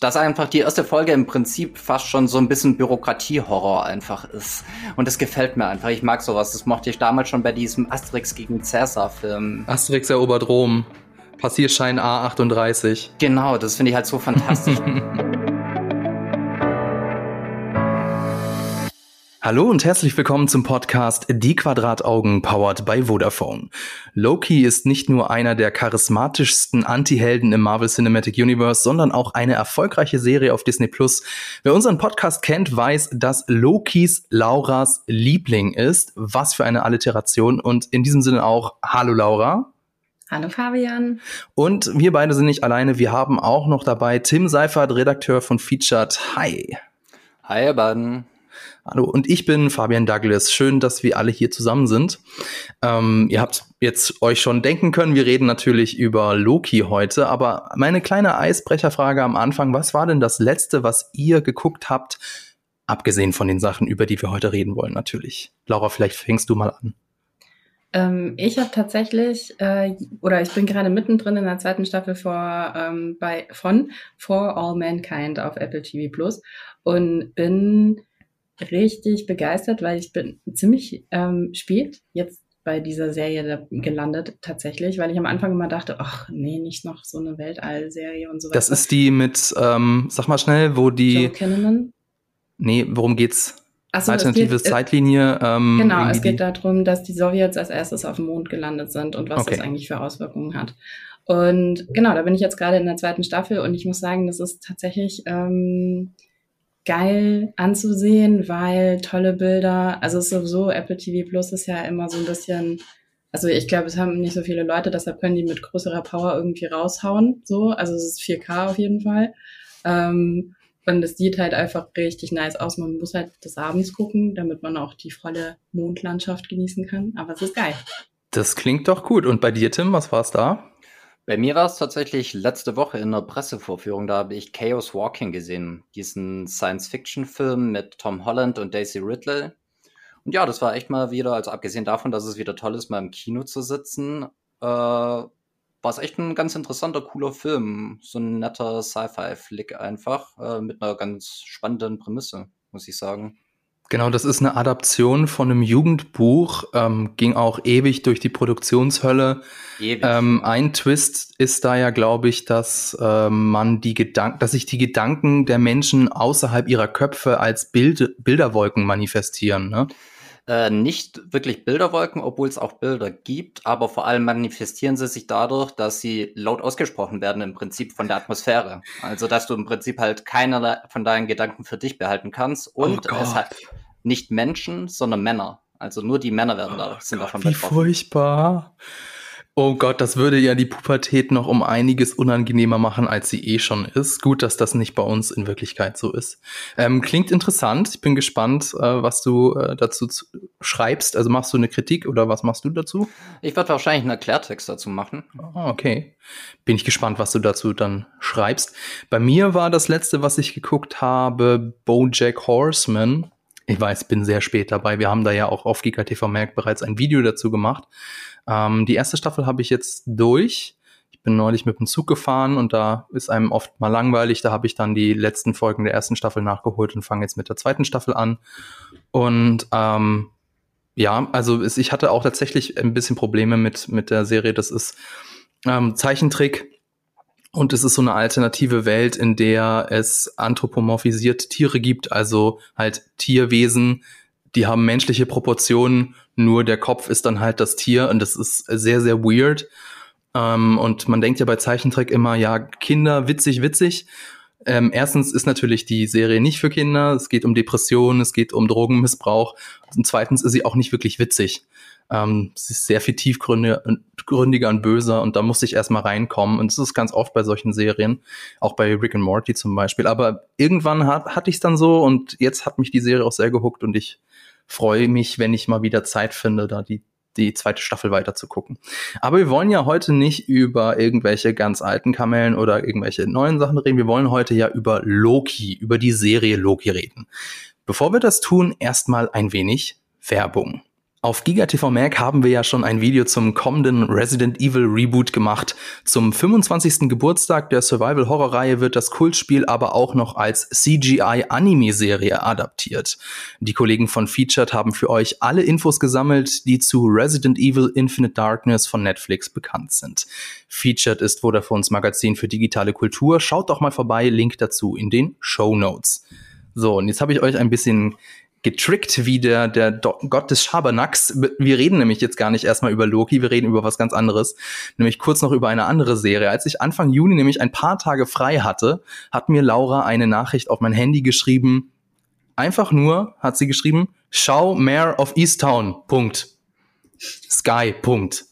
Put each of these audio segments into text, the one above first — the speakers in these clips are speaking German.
dass einfach die erste Folge im Prinzip fast schon so ein bisschen Bürokratiehorror einfach ist. Und das gefällt mir einfach. Ich mag sowas. Das mochte ich damals schon bei diesem Asterix gegen Cäsar-Film. Asterix erobert Rom. Passierschein A38. Genau, das finde ich halt so fantastisch. Hallo und herzlich willkommen zum Podcast Die Quadrataugen powered by Vodafone. Loki ist nicht nur einer der charismatischsten Anti-Helden im Marvel Cinematic Universe, sondern auch eine erfolgreiche Serie auf Disney Plus. Wer unseren Podcast kennt, weiß, dass Lokis Lauras Liebling ist. Was für eine Alliteration und in diesem Sinne auch Hallo Laura. Hallo Fabian. Und wir beide sind nicht alleine. Wir haben auch noch dabei Tim Seifert, Redakteur von Featured. Hi. Hi, ihr beiden. Hallo, und ich bin Fabian Douglas. Schön, dass wir alle hier zusammen sind. Ähm, ihr habt jetzt euch schon denken können, wir reden natürlich über Loki heute, aber meine kleine Eisbrecherfrage am Anfang, was war denn das letzte, was ihr geguckt habt, abgesehen von den Sachen, über die wir heute reden wollen, natürlich. Laura, vielleicht fängst du mal an. Ähm, ich habe tatsächlich, äh, oder ich bin gerade mittendrin in der zweiten Staffel vor, ähm, bei, von For All Mankind auf Apple TV Plus und bin richtig begeistert, weil ich bin ziemlich ähm, spät jetzt bei dieser Serie gelandet tatsächlich, weil ich am Anfang immer dachte, ach nee, nicht noch so eine Weltall-Serie und so weiter. Das ist die mit, ähm, sag mal schnell, wo die. Joe Kinnaman? Nee, worum geht's? so, Alternative geht, äh, Zeitlinie. Ähm, genau, es geht darum, dass die Sowjets als erstes auf dem Mond gelandet sind und was Okay. das eigentlich für Auswirkungen hat. Und genau, da bin ich jetzt gerade in der zweiten Staffel und ich muss sagen, das ist tatsächlich ähm, geil anzusehen, weil tolle Bilder, also es ist sowieso, Apple TV Plus ist ja immer so ein bisschen, also ich glaube, es haben nicht so viele Leute, deshalb können die mit größerer Power irgendwie raushauen, so, also es ist 4K auf jeden Fall. Ähm, und es sieht halt einfach richtig nice aus. Man muss halt des Abends gucken, damit man auch die volle Mondlandschaft genießen kann. Aber es ist geil. Das klingt doch gut. Und bei dir, Tim, was war's da? Bei mir war es tatsächlich letzte Woche in einer Pressevorführung, da habe ich Chaos Walking gesehen, diesen Science-Fiction-Film mit Tom Holland und Daisy Ridley. Und ja, das war echt mal wieder, also abgesehen davon, dass es wieder toll ist, mal im Kino zu sitzen, äh, war es echt ein ganz interessanter, cooler Film. So ein netter Sci-Fi-Flick einfach, äh, mit einer ganz spannenden Prämisse, muss ich sagen. Genau, das ist eine Adaption von einem Jugendbuch, ähm, ging auch ewig durch die Produktionshölle. Ewig. Ähm, ein Twist ist da ja, glaube ich, dass ähm, man die Gedanken, dass sich die Gedanken der Menschen außerhalb ihrer Köpfe als Bild Bilderwolken manifestieren. Ne? Äh, nicht wirklich Bilderwolken, obwohl es auch Bilder gibt, aber vor allem manifestieren sie sich dadurch, dass sie laut ausgesprochen werden im Prinzip von der Atmosphäre. Also dass du im Prinzip halt keiner von deinen Gedanken für dich behalten kannst und Oh es Gott. hat nicht Menschen, sondern Männer. Also nur die Männer werden da, sind davon Wie betroffen. furchtbar. Oh Gott, das würde ja die Pubertät noch um einiges unangenehmer machen, als sie eh schon ist. Gut, dass das nicht bei uns in Wirklichkeit so ist. Ähm, klingt interessant. Ich bin gespannt, äh, was du äh, dazu zu- schreibst. Also machst du eine Kritik oder was machst du dazu? Ich werde wahrscheinlich einen Erklärtext dazu machen. Ah, okay. Bin ich gespannt, was du dazu dann schreibst. Bei mir war das letzte, was ich geguckt habe, BoJack Horseman. Ich weiß, bin sehr spät dabei. Wir haben da ja auch auf Giga TV Merk bereits ein Video dazu gemacht. Ähm, die erste Staffel habe ich jetzt durch. Ich bin neulich mit dem Zug gefahren und da ist einem oft mal langweilig. Da habe ich dann die letzten Folgen der ersten Staffel nachgeholt und fange jetzt mit der zweiten Staffel an. Und ähm, ja, also es, ich hatte auch tatsächlich ein bisschen Probleme mit, mit der Serie. Das ist ähm, Zeichentrick. Und es ist so eine alternative Welt, in der es anthropomorphisiert Tiere gibt, also halt Tierwesen, die haben menschliche Proportionen, nur der Kopf ist dann halt das Tier und das ist sehr, sehr weird. Ähm, und man denkt ja bei Zeichentrick immer, ja, Kinder, witzig, witzig. Ähm, erstens ist natürlich die Serie nicht für Kinder, es geht um Depressionen, es geht um Drogenmissbrauch und zweitens ist sie auch nicht wirklich witzig. Ähm, es ist sehr viel tiefgründiger und böser und da musste ich erstmal reinkommen. Und das ist ganz oft bei solchen Serien, auch bei Rick and Morty zum Beispiel. Aber irgendwann hat, hatte ich es dann so und jetzt hat mich die Serie auch sehr gehuckt und ich freue mich, wenn ich mal wieder Zeit finde, da die, die zweite Staffel weiter zu gucken. Aber wir wollen ja heute nicht über irgendwelche ganz alten Kamellen oder irgendwelche neuen Sachen reden. Wir wollen heute ja über Loki, über die Serie Loki reden. Bevor wir das tun, erstmal ein wenig Werbung. Auf GigaTV Mac haben wir ja schon ein Video zum kommenden Resident Evil Reboot gemacht. Zum 25. Geburtstag der Survival-Horror-Reihe wird das Kultspiel aber auch noch als CGI-Anime-Serie adaptiert. Die Kollegen von Featured haben für euch alle Infos gesammelt, die zu Resident Evil Infinite Darkness von Netflix bekannt sind. Featured ist Vodafones Magazin für digitale Kultur. Schaut doch mal vorbei, Link dazu in den Show Notes. So, und jetzt habe ich euch ein bisschen getrickt wie der, der Gott des Schabernacks. Wir reden nämlich jetzt gar nicht erstmal über Loki, wir reden über was ganz anderes. Nämlich kurz noch über eine andere Serie. Als ich Anfang Juni nämlich ein paar Tage frei hatte, hat mir Laura eine Nachricht auf mein Handy geschrieben. Einfach nur hat sie geschrieben, schau Mayor of Easttown. Punkt. Sky. Punkt.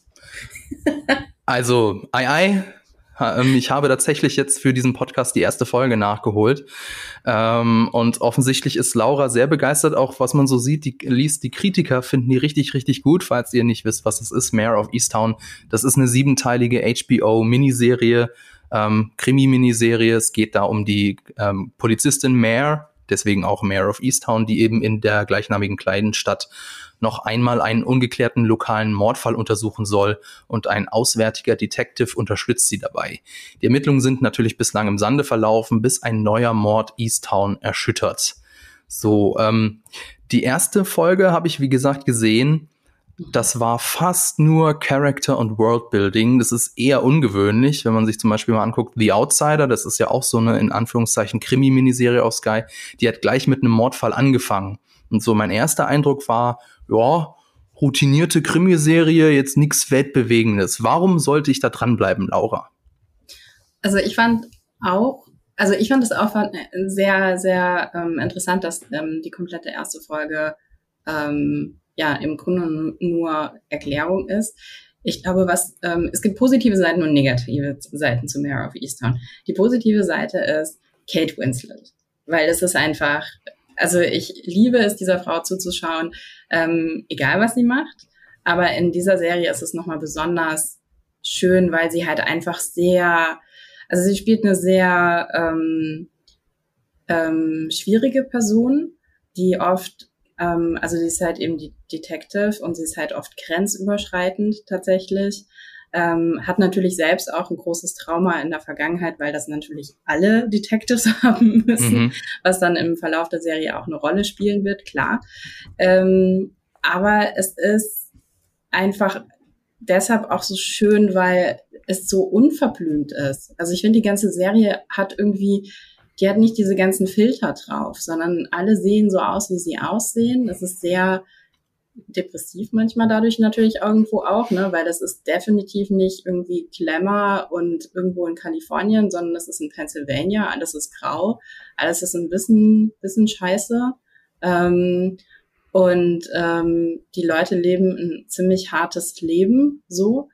Also, ei, ei, ich habe tatsächlich jetzt für diesen Podcast die erste Folge nachgeholt. Ähm, und offensichtlich ist Laura sehr begeistert, auch was man so sieht, die liest, die Kritiker finden die richtig, richtig gut, falls ihr nicht wisst, was es ist, Mayor of Easttown. Das ist eine siebenteilige HBO-Miniserie, ähm, Krimi-Miniserie. Es geht da um die ähm, Polizistin Mayor, deswegen auch Mayor of Easttown, die eben in der gleichnamigen kleinen Stadt noch einmal einen ungeklärten lokalen Mordfall untersuchen soll und ein auswärtiger Detective unterstützt sie dabei. Die Ermittlungen sind natürlich bislang im Sande verlaufen, bis ein neuer Mord Easttown erschüttert. So, ähm, die erste Folge habe ich, wie gesagt, gesehen. Das war fast nur Character und Worldbuilding. Das ist eher ungewöhnlich, wenn man sich zum Beispiel mal anguckt, The Outsider, das ist ja auch so eine in Anführungszeichen Krimi-Miniserie auf Sky, die hat gleich mit einem Mordfall angefangen. Und so mein erster Eindruck war, ja, routinierte Krimiserie, jetzt nichts Weltbewegendes. Warum sollte ich da dranbleiben, Laura? Also ich fand auch, also ich fand es auch sehr, sehr ähm, interessant, dass ähm, die komplette erste Folge ähm, ja im Grunde nur Erklärung ist. Ich glaube, was ähm, es gibt positive Seiten und negative Seiten zu Mare of Easttown. Die positive Seite ist Kate Winslet, weil es ist einfach also ich liebe es, dieser Frau zuzuschauen, ähm, egal was sie macht. Aber in dieser Serie ist es nochmal besonders schön, weil sie halt einfach sehr, also sie spielt eine sehr ähm, ähm, schwierige Person, die oft, ähm, also sie ist halt eben die Detective und sie ist halt oft grenzüberschreitend tatsächlich ähm, hat natürlich selbst auch ein großes Trauma in der Vergangenheit, weil das natürlich alle Detectives haben müssen, mhm. was dann im Verlauf der Serie auch eine Rolle spielen wird, klar. Ähm, aber es ist einfach deshalb auch so schön, weil es so unverblümt ist. Also ich finde, die ganze Serie hat irgendwie, die hat nicht diese ganzen Filter drauf, sondern alle sehen so aus, wie sie aussehen. Es ist sehr depressiv manchmal dadurch natürlich irgendwo auch, ne, weil das ist definitiv nicht irgendwie Glamour und irgendwo in Kalifornien, sondern das ist in Pennsylvania, alles ist grau, alles ist ein bisschen, bisschen scheiße. Ähm, und ähm, die Leute leben ein ziemlich hartes Leben so.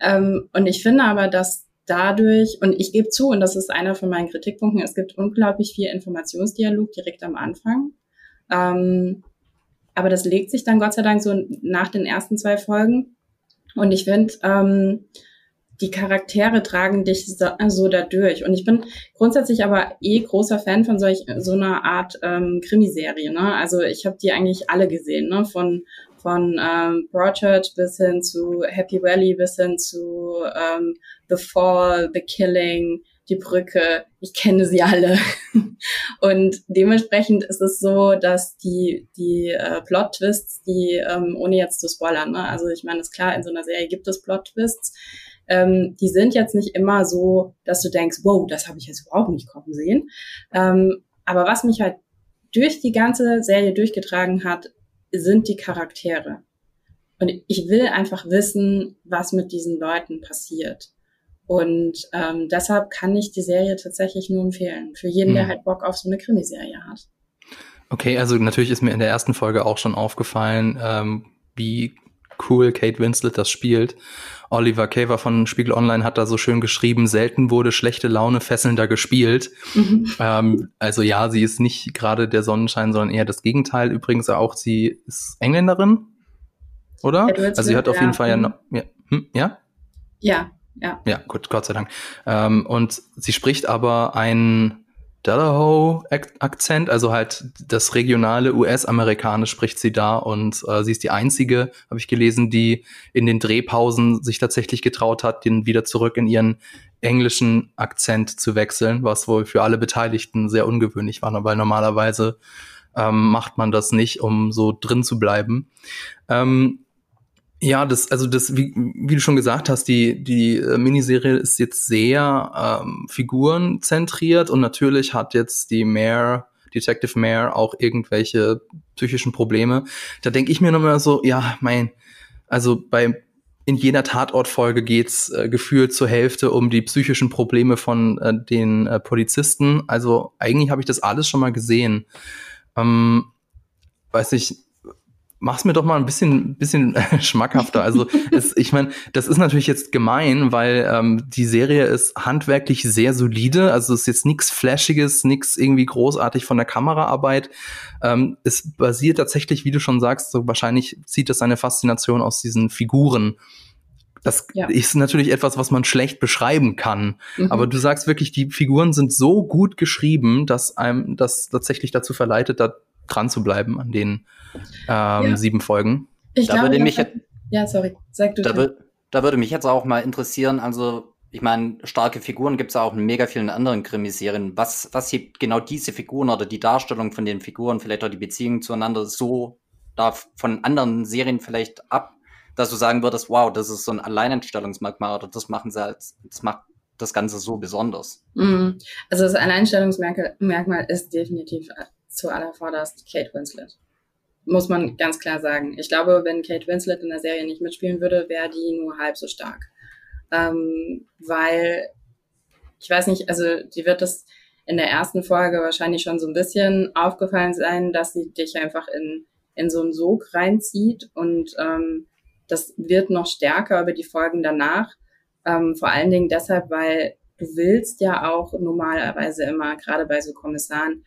Ähm, und ich finde aber, dass dadurch, und ich gebe zu, und das ist einer von meinen Kritikpunkten, es gibt unglaublich viel Informationsdialog direkt am Anfang. Ähm, aber das legt sich dann Gott sei Dank so nach den ersten zwei Folgen. Und ich finde, ähm, die Charaktere tragen dich so, so da durch. Und ich bin grundsätzlich aber eh großer Fan von solch so einer Art ähm, Krimiserie. Ne? Also ich habe die eigentlich alle gesehen, ne? Von von ähm, Broadchurch bis hin zu Happy Valley bis hin zu ähm, The Fall, The Killing, die Brücke, ich kenne sie alle. und dementsprechend ist es so, dass die, die äh, Plot-Twists, die, ähm, ohne jetzt zu spoilern, ne? also ich meine, ist klar, in so einer Serie gibt es Plot-Twists, ähm, die sind jetzt nicht immer so, dass du denkst, wow, das habe ich jetzt überhaupt nicht kommen sehen. Ähm, aber was mich halt durch die ganze Serie durchgetragen hat, sind die Charaktere. Und ich will einfach wissen, was mit diesen Leuten passiert. Und ähm, deshalb kann ich die Serie tatsächlich nur empfehlen. Für jeden, mhm. der halt Bock auf so eine Krimiserie hat. Okay, also natürlich ist mir in der ersten Folge auch schon aufgefallen, ähm, wie cool Kate Winslet das spielt. Oliver Caver von Spiegel Online hat da so schön geschrieben, selten wurde schlechte Laune fesselnder gespielt. Mhm. Ähm, also ja, sie ist nicht gerade der Sonnenschein, sondern eher das Gegenteil. Übrigens auch, sie ist Engländerin, oder? Also sie hat auf jeden Fall ja, noch, ja, hm, ja? Ja, ja. Ja, gut, Gott sei Dank. Ähm, und sie spricht aber ein Delaware-Akzent, also halt das regionale US-Amerikanisch spricht sie da und äh, sie ist die einzige, habe ich gelesen, die in den Drehpausen sich tatsächlich getraut hat, den wieder zurück in ihren englischen Akzent zu wechseln, was wohl für alle Beteiligten sehr ungewöhnlich war, weil normalerweise ähm, macht man das nicht, um so drin zu bleiben. Ähm, ja, das, also das, wie, wie du schon gesagt hast, die, die äh, Miniserie ist jetzt sehr ähm, figurenzentriert und natürlich hat jetzt die Mare, Detective Mare auch irgendwelche psychischen Probleme. Da denke ich mir nochmal so, ja, mein, also bei in jeder Tatortfolge geht's äh, gefühlt zur Hälfte um die psychischen Probleme von äh, den äh, Polizisten. Also eigentlich habe ich das alles schon mal gesehen. Ähm, weiß ich, mach's mir doch mal ein bisschen, bisschen schmackhafter. Also es, ich meine, das ist natürlich jetzt gemein, weil ähm, die Serie ist handwerklich sehr solide. Also es ist jetzt nichts Flashiges, nichts irgendwie großartig von der Kameraarbeit. Ähm, es basiert tatsächlich, wie du schon sagst, so wahrscheinlich zieht es seine Faszination aus diesen Figuren. Das ja. ist natürlich etwas, was man schlecht beschreiben kann. Mhm. Aber du sagst wirklich, die Figuren sind so gut geschrieben, dass einem das tatsächlich dazu verleitet, da dran zu bleiben an den ähm, ja. sieben Folgen. Ich da glaube, würde mich ja, sorry, sag du. Da, da, würde mich jetzt auch mal interessieren, also ich meine, starke Figuren gibt es auch in mega vielen anderen Krimiserien. Was, was hebt genau diese Figuren oder die Darstellung von den Figuren, vielleicht auch die Beziehung zueinander so da von anderen Serien vielleicht ab, dass du sagen würdest, wow, das ist so ein Alleinstellungsmerkmal oder das machen sie als, das macht das Ganze so besonders. Mhm. Also das Alleinstellungsmerkmal ist definitiv zuallervorderst Kate Winslet. Muss man ganz klar sagen. Ich glaube, wenn Kate Winslet in der Serie nicht mitspielen würde, wäre die nur halb so stark. Ähm, weil, ich weiß nicht, also die wird das in der ersten Folge wahrscheinlich schon so ein bisschen aufgefallen sein, dass sie dich einfach in, in so einen Sog reinzieht und ähm, das wird noch stärker über die Folgen danach. Ähm, vor allen Dingen deshalb, weil du willst ja auch normalerweise immer, gerade bei so Kommissaren,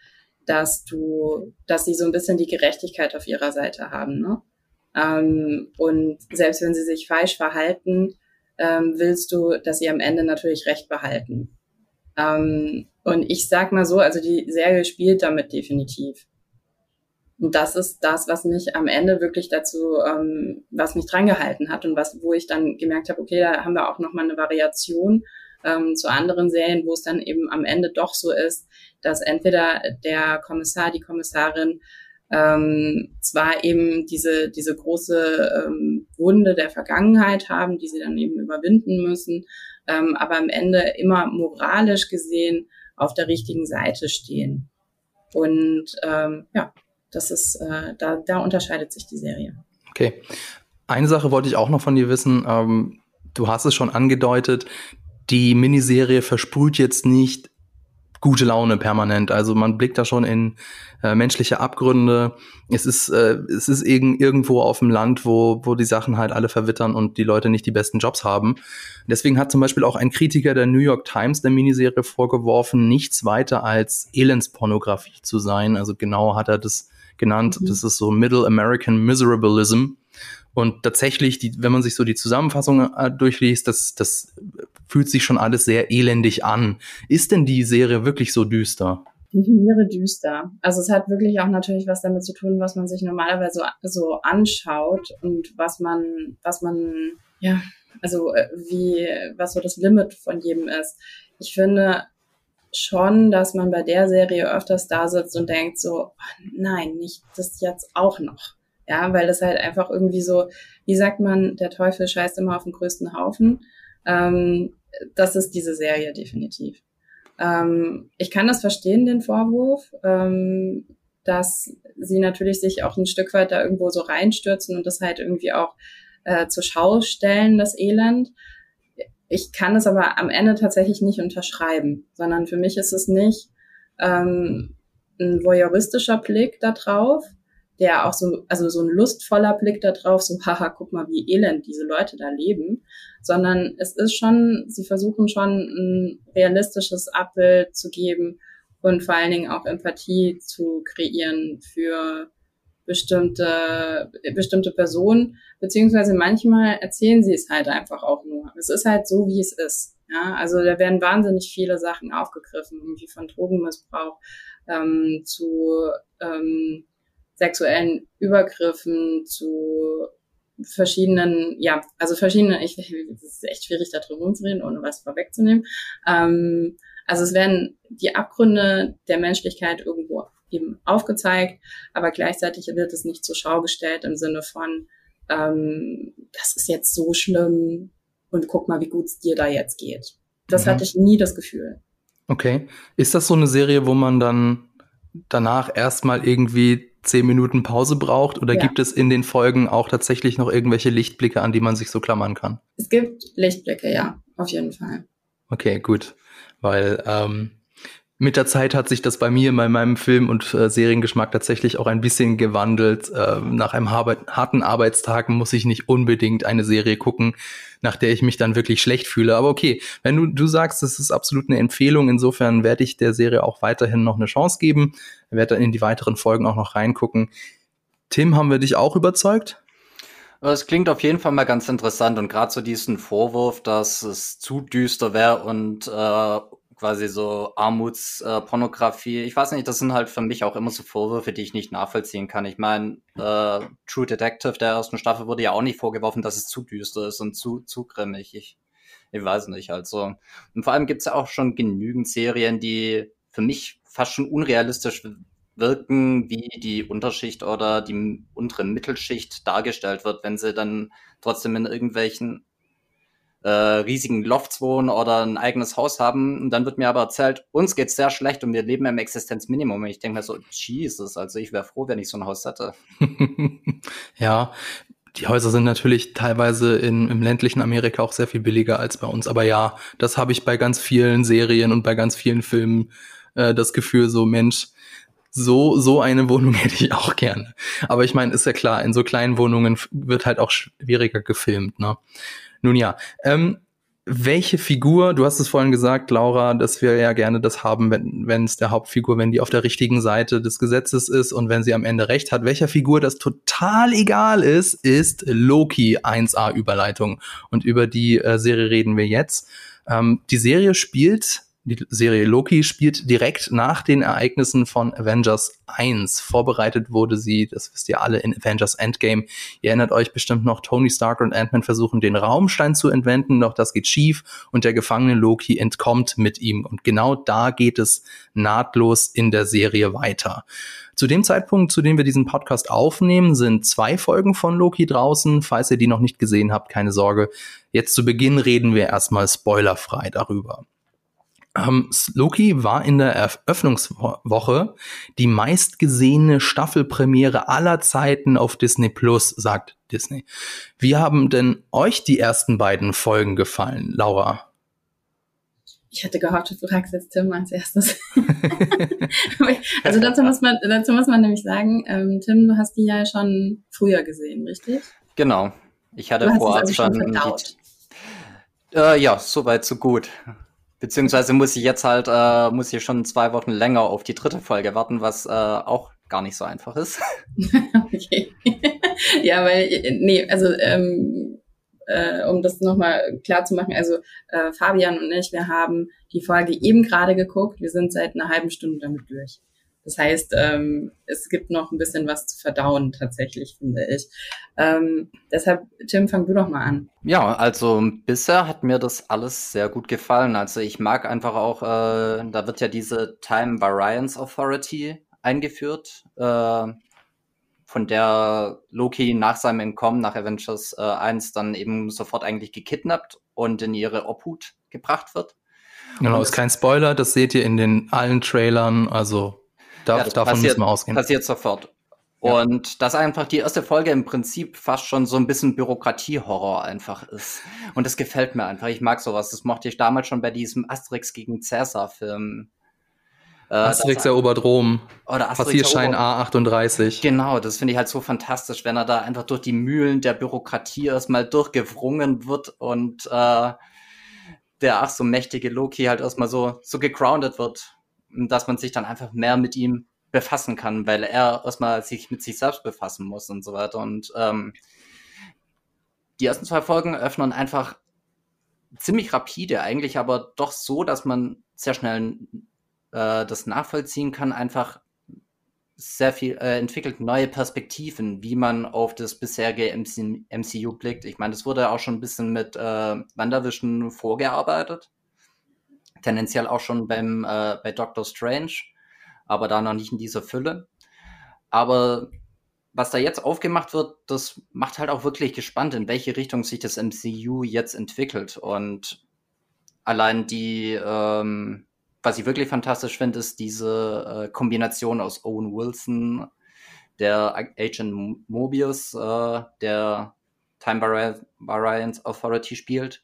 dass du, dass sie so ein bisschen die Gerechtigkeit auf ihrer Seite haben. Ne? Ähm, und selbst wenn sie sich falsch verhalten, ähm, willst du, dass sie am Ende natürlich Recht behalten. Ähm, und ich sag mal so, also die Serie spielt damit definitiv. Und das ist das, was mich am Ende wirklich dazu, ähm, was mich drangehalten hat und was, wo ich dann gemerkt habe, okay, da haben wir auch nochmal eine Variation ähm, zu anderen Serien, wo es dann eben am Ende doch so ist, dass entweder der Kommissar, die Kommissarin ähm, zwar eben diese, diese große ähm, Wunde der Vergangenheit haben, die sie dann eben überwinden müssen, ähm, aber am Ende immer moralisch gesehen auf der richtigen Seite stehen. Und ähm, ja, das ist, äh, da, da unterscheidet sich die Serie. Okay. Eine Sache wollte ich auch noch von dir wissen. Ähm, du hast es schon angedeutet, die Miniserie versprüht jetzt nicht gute Laune permanent. Also man blickt da schon in äh, menschliche Abgründe. Es ist, äh, es ist irg irgendwo auf dem Land, wo, wo die Sachen halt alle verwittern und die Leute nicht die besten Jobs haben. Deswegen hat zum Beispiel auch ein Kritiker der New York Times der Miniserie vorgeworfen, nichts weiter als Elendspornografie zu sein. Also genau hat er das genannt. Mhm. Das ist so Middle American Miserabilism. Und tatsächlich, die, wenn man sich so die Zusammenfassung äh, durchliest, das, das fühlt sich schon alles sehr elendig an. Ist denn die Serie wirklich so düster? Definiere düster. Also es hat wirklich auch natürlich was damit zu tun, was man sich normalerweise so, so anschaut und was man, was man, ja, also äh, wie, was so das Limit von jedem ist. Ich finde schon, dass man bei der Serie öfters da sitzt und denkt so, oh nein, nicht das jetzt auch noch. Ja, weil das halt einfach irgendwie so, wie sagt man, der Teufel scheißt immer auf den größten Haufen. Ähm, das ist diese Serie definitiv. Ähm, ich kann das verstehen, den Vorwurf, ähm, dass sie natürlich sich auch ein Stück weit da irgendwo so reinstürzen und das halt irgendwie auch äh, zur Schau stellen, das Elend. Ich kann es aber am Ende tatsächlich nicht unterschreiben, sondern für mich ist es nicht ähm, ein voyeuristischer Blick da drauf, der auch so, also so ein lustvoller Blick da drauf, so, haha, guck mal, wie elend diese Leute da leben, sondern es ist schon, sie versuchen schon ein realistisches Abbild zu geben und vor allen Dingen auch Empathie zu kreieren für bestimmte, bestimmte Personen, beziehungsweise manchmal erzählen sie es halt einfach auch nur. Es ist halt so, wie es ist. Ja, also da werden wahnsinnig viele Sachen aufgegriffen, irgendwie von Drogenmissbrauch ähm, zu ähm, sexuellen Übergriffen, zu verschiedenen, ja, also verschiedene, ich, es ist echt schwierig, da drum zu reden, ohne was vorwegzunehmen. Ähm, also es werden die Abgründe der Menschlichkeit irgendwo eben aufgezeigt, aber gleichzeitig wird es nicht zur Schau gestellt im Sinne von, ähm, das ist jetzt so schlimm und guck mal, wie gut es dir da jetzt geht. Das mhm. hatte ich nie das Gefühl. Okay. Ist das so eine Serie, wo man dann danach erstmal irgendwie zehn Minuten Pause braucht? Oder ja. gibt es in den Folgen auch tatsächlich noch irgendwelche Lichtblicke, an die man sich so klammern kann? Es gibt Lichtblicke, ja, auf jeden Fall. Okay, gut. Weil ähm, mit der Zeit hat sich das bei mir, bei meinem Film- und äh, Seriengeschmack tatsächlich auch ein bisschen gewandelt. Äh, nach einem harten Arbeitstag muss ich nicht unbedingt eine Serie gucken, nach der ich mich dann wirklich schlecht fühle. Aber okay, wenn du, du sagst, das ist absolut eine Empfehlung, insofern werde ich der Serie auch weiterhin noch eine Chance geben, werde dann in die weiteren Folgen auch noch reingucken. Tim, haben wir dich auch überzeugt? Es klingt auf jeden Fall mal ganz interessant und gerade so diesen Vorwurf, dass es zu düster wäre und äh, quasi so Armutspornografie. ich weiß nicht, das sind halt für mich auch immer so Vorwürfe, die ich nicht nachvollziehen kann. Ich meine, äh, True Detective der ersten Staffel wurde ja auch nicht vorgeworfen, dass es zu düster ist und zu, zu grimmig. Ich, ich weiß nicht, also. Und vor allem gibt's ja auch schon genügend Serien, die für mich fast schon unrealistisch wirken, wie die Unterschicht oder die untere Mittelschicht dargestellt wird, wenn sie dann trotzdem in irgendwelchen äh, riesigen Lofts wohnen oder ein eigenes Haus haben. Und dann wird mir aber erzählt, uns geht's sehr schlecht und wir leben im Existenzminimum. Und ich denke mir so, Jesus, also ich wäre froh, wenn ich so ein Haus hätte. ja, die Häuser sind natürlich teilweise in, im ländlichen Amerika auch sehr viel billiger als bei uns. Aber ja, das habe ich bei ganz vielen Serien und bei ganz vielen Filmen äh, das Gefühl, so Mensch, so, so eine Wohnung hätte ich auch gerne. Aber ich meine, ist ja klar, in so kleinen Wohnungen wird halt auch schwieriger gefilmt, ne? Nun ja, ähm, welche Figur, du hast es vorhin gesagt, Laura, dass wir ja gerne das haben, wenn es der Hauptfigur, wenn die auf der richtigen Seite des Gesetzes ist und wenn sie am Ende recht hat. Welcher Figur das total egal ist, ist Loki 1a Überleitung. Und über die äh, Serie reden wir jetzt. Ähm, die Serie spielt die Serie Loki spielt direkt nach den Ereignissen von Avengers 1. Vorbereitet wurde sie, das wisst ihr alle, in Avengers Endgame. Ihr erinnert euch bestimmt noch, Tony Stark und Ant-Man versuchen den Raumstein zu entwenden, doch das geht schief und der gefangene Loki entkommt mit ihm. Und genau da geht es nahtlos in der Serie weiter. Zu dem Zeitpunkt, zu dem wir diesen Podcast aufnehmen, sind zwei Folgen von Loki draußen. Falls ihr die noch nicht gesehen habt, keine Sorge. Jetzt zu Beginn reden wir erstmal spoilerfrei darüber. Ähm, Loki war in der Eröffnungswoche die meistgesehene Staffelpremiere aller Zeiten auf Disney Plus, sagt Disney. Wie haben denn euch die ersten beiden Folgen gefallen, Laura? Ich hätte gehofft, du fragst jetzt Tim als erstes. also dazu muss man, dazu muss man nämlich sagen, ähm, Tim, du hast die ja schon früher gesehen, richtig? Genau. Ich hatte vorab also schon. schon die, äh, ja, soweit so gut. Beziehungsweise muss ich jetzt halt, äh, muss ich schon zwei Wochen länger auf die dritte Folge warten, was äh, auch gar nicht so einfach ist. okay. ja, weil, nee, also ähm, äh, um das nochmal klar zu machen, also äh, Fabian und ich, wir haben die Folge eben gerade geguckt, wir sind seit einer halben Stunde damit durch. Das heißt, ähm, es gibt noch ein bisschen was zu verdauen, tatsächlich, finde ich. Ähm, deshalb, Tim, fang du doch mal an. Ja, also bisher hat mir das alles sehr gut gefallen. Also ich mag einfach auch, äh, da wird ja diese Time Variance Authority eingeführt, äh, von der Loki nach seinem Entkommen, nach Avengers äh, 1, dann eben sofort eigentlich gekidnappt und in ihre Obhut gebracht wird. Genau, ist kein Spoiler, das seht ihr in den allen Trailern, also da, ja, davon passiert, müssen wir ausgehen. Passiert sofort. Ja. Und dass einfach die erste Folge im Prinzip fast schon so ein bisschen Bürokratie-Horror einfach ist. Und das gefällt mir einfach. Ich mag sowas. Das mochte ich damals schon bei diesem Asterix gegen Cäsar-Film. Äh, Asterix erobert Rom. Oder Asterix Passierschein A38. Genau, das finde ich halt so fantastisch, wenn er da einfach durch die Mühlen der Bürokratie erstmal durchgewrungen wird und äh, der ach so mächtige Loki halt erstmal so, so gegroundet wird dass man sich dann einfach mehr mit ihm befassen kann, weil er erstmal sich mit sich selbst befassen muss und so weiter. Und ähm, die ersten zwei Folgen öffnen einfach ziemlich rapide eigentlich, aber doch so, dass man sehr schnell äh, das nachvollziehen kann, einfach sehr viel äh, entwickelt neue Perspektiven, wie man auf das bisherige MC MCU blickt. Ich meine, das wurde auch schon ein bisschen mit äh, WandaVision vorgearbeitet. Tendenziell auch schon beim äh, bei Doctor Strange, aber da noch nicht in dieser Fülle. Aber was da jetzt aufgemacht wird, das macht halt auch wirklich gespannt, in welche Richtung sich das MCU jetzt entwickelt. Und allein die ähm, was ich wirklich fantastisch finde, ist diese äh, Kombination aus Owen Wilson, der Agent Mobius, äh, der Time Variance Authority spielt,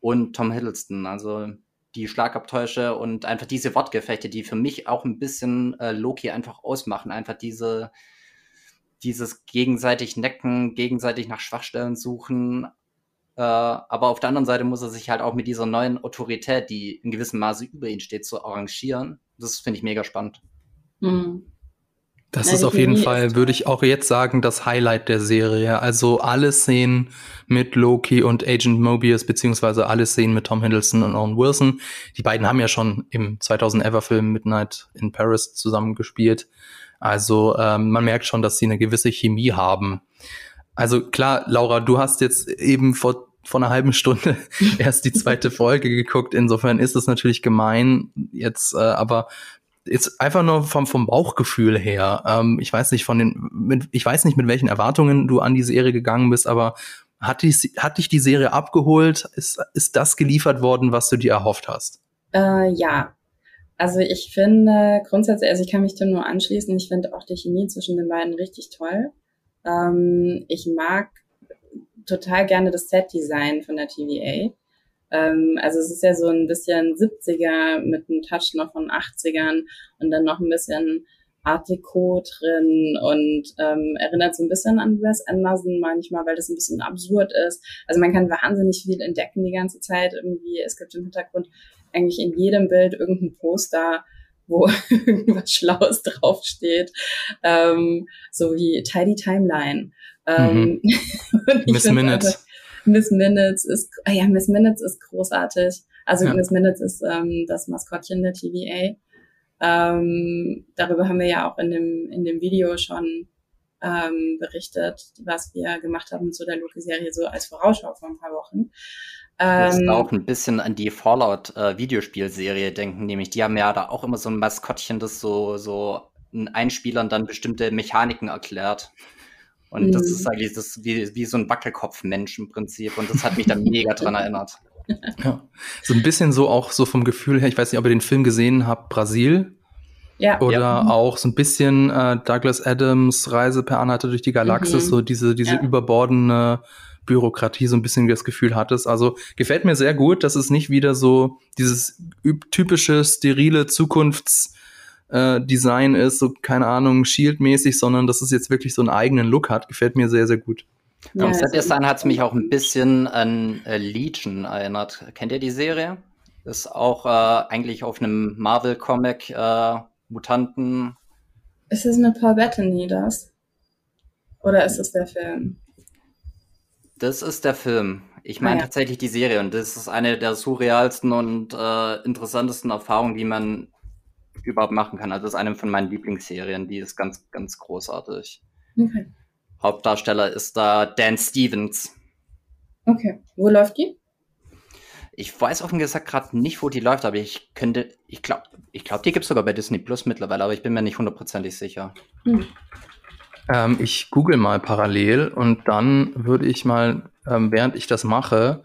und Tom Hiddleston, also die Schlagabtäusche und einfach diese Wortgefechte, die für mich auch ein bisschen äh, Loki einfach ausmachen. Einfach diese, dieses gegenseitig Necken, gegenseitig nach Schwachstellen suchen, äh, aber auf der anderen Seite muss er sich halt auch mit dieser neuen Autorität, die in gewissem Maße über ihn steht, zu arrangieren. Das finde ich mega spannend. Mhm. Das Na, ist auf jeden Fall, würde ich auch jetzt sagen, das Highlight der Serie. Also alle Szenen mit Loki und Agent Mobius, beziehungsweise alle Szenen mit Tom Hiddleston und Owen Wilson. Die beiden haben ja schon im 2000 Ever Film Midnight in Paris zusammengespielt. Also ähm, man merkt schon, dass sie eine gewisse Chemie haben. Also klar, Laura, du hast jetzt eben vor, vor einer halben Stunde erst die zweite Folge geguckt. Insofern ist es natürlich gemein jetzt, äh, aber jetzt einfach nur vom, vom Bauchgefühl her. Ähm, ich weiß nicht von den, mit, ich weiß nicht mit welchen Erwartungen du an die Serie gegangen bist, aber hat dich, hat dich die Serie abgeholt? Ist, ist das geliefert worden, was du dir erhofft hast? Äh, ja, also ich finde grundsätzlich, also ich kann mich dem nur anschließen, ich finde auch die Chemie zwischen den beiden richtig toll. Ähm, ich mag total gerne das Set-Design von der TVA. Ähm, also es ist ja so ein bisschen 70er mit einem Touch noch von 80ern und dann noch ein bisschen Art Deco drin und ähm, erinnert so ein bisschen an Wes Anderson manchmal, weil das ein bisschen absurd ist. Also man kann wahnsinnig viel entdecken die ganze Zeit irgendwie. Es gibt im Hintergrund eigentlich in jedem Bild irgendein Poster wo irgendwas Schlaues draufsteht, ähm, so wie Tidy Timeline. Ähm, mhm. Miss Minutes. Miss Minutes ist, ah ja, Miss Minutes ist großartig. Also ja. Miss Minutes ist ähm, das Maskottchen der TVA. Ähm, darüber haben wir ja auch in dem, in dem Video schon ähm, berichtet, was wir gemacht haben zu der Loki-Serie so als Vorausschau vor ein paar Wochen. Ich muss ähm, auch ein bisschen an die Fallout-Videospielserie äh, denken, nämlich die haben ja da auch immer so ein Maskottchen, das so, so Einspielern dann bestimmte Mechaniken erklärt. Und mhm. das ist eigentlich das wie, wie so ein Wackelkopf-Mensch im Prinzip. Und das hat mich dann mega dran erinnert. Ja. So ein bisschen so auch so vom Gefühl her, ich weiß nicht, ob ihr den Film gesehen habt, Brasil. Ja. Oder ja. auch so ein bisschen äh, Douglas Adams Reise per Anhalter durch die Galaxis, mhm. so diese, diese ja. überbordene Bürokratie so ein bisschen das Gefühl hattest. Also gefällt mir sehr gut, dass es nicht wieder so dieses typische, sterile Zukunftsdesign äh, ist, so keine Ahnung, Shield-mäßig, sondern dass es jetzt wirklich so einen eigenen Look hat. Gefällt mir sehr, sehr gut. Ja, Am Set-Design hat es mich auch ein bisschen an äh, Legion erinnert. Kennt ihr die Serie? Ist auch äh, eigentlich auf einem Marvel-Comic äh, Mutanten. Ist es mit Paul Bettany das? Oder ist es der Film? Das ist der Film. Ich meine ah, ja. tatsächlich die Serie und das ist eine der surrealsten und äh, interessantesten Erfahrungen, die man überhaupt machen kann. Also das ist eine von meinen Lieblingsserien, die ist ganz, ganz großartig. Okay. Hauptdarsteller ist da Dan Stevens. Okay. Wo läuft die? Ich weiß offen gesagt gerade nicht, wo die läuft, aber ich könnte, ich glaube, ich glaube, die gibt es sogar bei Disney Plus mittlerweile, aber ich bin mir nicht hundertprozentig sicher. Hm. Ähm, ich google mal parallel und dann würde ich mal, ähm, während ich das mache,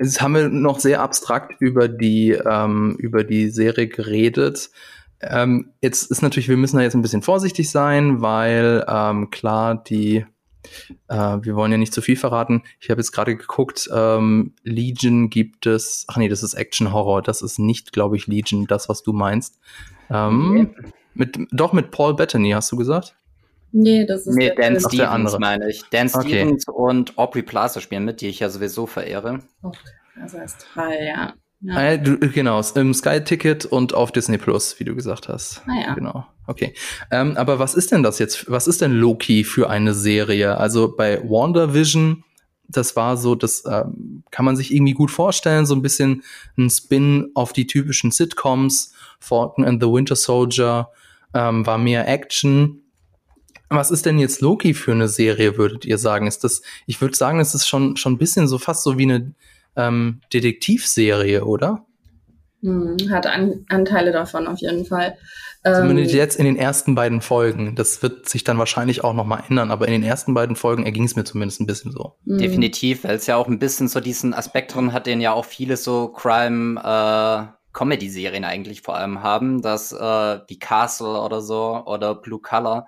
jetzt haben wir noch sehr abstrakt über die, ähm, über die Serie geredet. Ähm, jetzt ist natürlich, wir müssen da jetzt ein bisschen vorsichtig sein, weil ähm, klar, die, äh, wir wollen ja nicht zu viel verraten. Ich habe jetzt gerade geguckt, ähm, Legion gibt es, ach nee, das ist Action Horror, das ist nicht, glaube ich, Legion, das, was du meinst. Ähm, okay. mit, doch mit Paul Bettany, hast du gesagt? Nee, das ist nee, Dan Stevens, der andere. meine ich. Dan okay. Stevens und Aubrey Plaza spielen mit, die ich ja sowieso verehre. Okay, also ist toll, ja. Ja. Du, genau, im Sky-Ticket und auf Disney Plus, wie du gesagt hast. Ah, ja. Genau. Okay. Ähm, aber was ist denn das jetzt? Was ist denn Loki für eine Serie? Also bei WandaVision, das war so, das äh, kann man sich irgendwie gut vorstellen, so ein bisschen ein Spin auf die typischen Sitcoms. Falcon and the Winter Soldier ähm, war mehr Action. Was ist denn jetzt Loki für eine Serie, würdet ihr sagen? Ist das, ich würde sagen, es ist schon, schon ein bisschen so fast so wie eine ähm, Detektivserie, oder? Hm, hat An Anteile davon auf jeden Fall. Zumindest ähm, jetzt in den ersten beiden Folgen. Das wird sich dann wahrscheinlich auch noch mal ändern, aber in den ersten beiden Folgen erging es mir zumindest ein bisschen so. Mhm. Definitiv, weil es ja auch ein bisschen so diesen Aspekt drin hat, den ja auch viele so Crime äh, Comedy-Serien eigentlich vor allem haben, dass äh, wie Castle oder so oder Blue Color,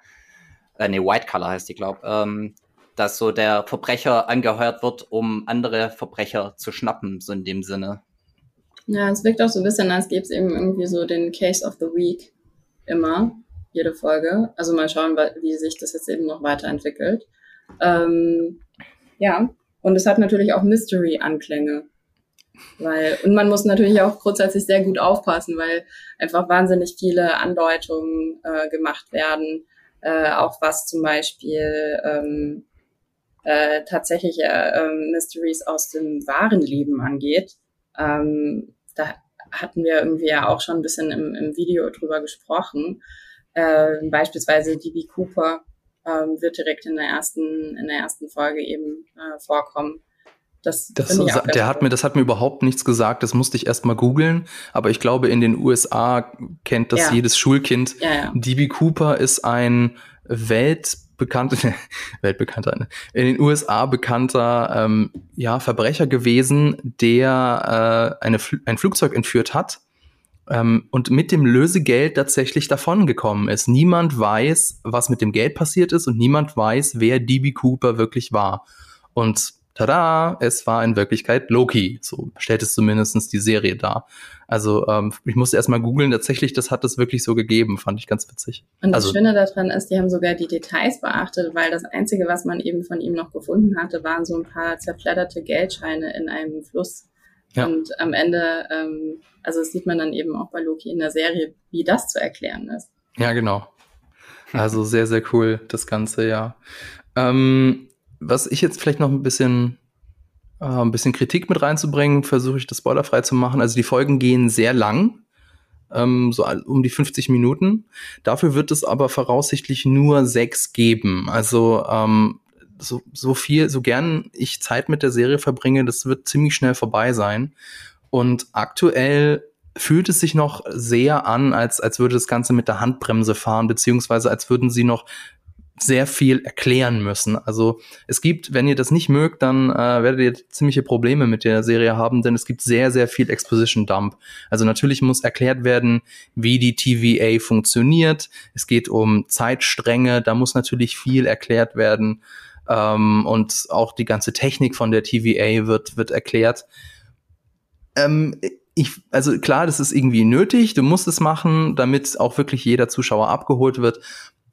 äh, nee, White Color heißt die, glaube ähm, dass so der Verbrecher angeheuert wird, um andere Verbrecher zu schnappen, so in dem Sinne. Ja, es wirkt auch so ein bisschen, als gäbe es eben irgendwie so den Case of the Week immer, jede Folge. Also mal schauen, wie sich das jetzt eben noch weiterentwickelt. Ähm, ja, und es hat natürlich auch Mystery-Anklänge. Weil, und man muss natürlich auch grundsätzlich sehr gut aufpassen, weil einfach wahnsinnig viele Andeutungen äh, gemacht werden, äh, auch was zum Beispiel ähm, äh, tatsächliche äh, Mysteries aus dem wahren Leben angeht. Ähm, da hatten wir irgendwie ja auch schon ein bisschen im, im Video drüber gesprochen. Äh, beispielsweise DB Cooper ähm, wird direkt in der ersten, in der ersten Folge eben äh, vorkommen. Das, das der hat mir, das hat mir überhaupt nichts gesagt. Das musste ich erst mal googeln. Aber ich glaube, in den USA kennt das ja. jedes Schulkind. Ja, ja. DB Cooper ist ein Welt bekannter, weltbekannter, in den USA bekannter ähm, ja, Verbrecher gewesen, der äh, eine, ein Flugzeug entführt hat ähm, und mit dem Lösegeld tatsächlich davongekommen ist. Niemand weiß, was mit dem Geld passiert ist und niemand weiß, wer DB Cooper wirklich war. Und tada, es war in Wirklichkeit Loki. So stellt es zumindest die Serie dar. Also ähm, ich musste erst mal googeln, tatsächlich, das hat es wirklich so gegeben, fand ich ganz witzig. Und das also, Schöne daran ist, die haben sogar die Details beachtet, weil das Einzige, was man eben von ihm noch gefunden hatte, waren so ein paar zerfledderte Geldscheine in einem Fluss. Ja. Und am Ende, ähm, also das sieht man dann eben auch bei Loki in der Serie, wie das zu erklären ist. Ja, genau. Also sehr, sehr cool, das Ganze, ja. Ähm, was ich jetzt vielleicht noch ein bisschen äh, ein bisschen Kritik mit reinzubringen, versuche ich das spoilerfrei zu machen. Also die Folgen gehen sehr lang, ähm, so um die 50 Minuten. Dafür wird es aber voraussichtlich nur sechs geben. Also ähm, so, so viel, so gern ich Zeit mit der Serie verbringe, das wird ziemlich schnell vorbei sein. Und aktuell fühlt es sich noch sehr an, als, als würde das Ganze mit der Handbremse fahren, beziehungsweise als würden sie noch sehr viel erklären müssen. Also es gibt, wenn ihr das nicht mögt, dann äh, werdet ihr ziemliche Probleme mit der Serie haben, denn es gibt sehr, sehr viel Exposition Dump. Also natürlich muss erklärt werden, wie die TVA funktioniert. Es geht um Zeitstränge, da muss natürlich viel erklärt werden. Ähm, und auch die ganze Technik von der TVA wird, wird erklärt. Ähm, ich, also klar, das ist irgendwie nötig, du musst es machen, damit auch wirklich jeder Zuschauer abgeholt wird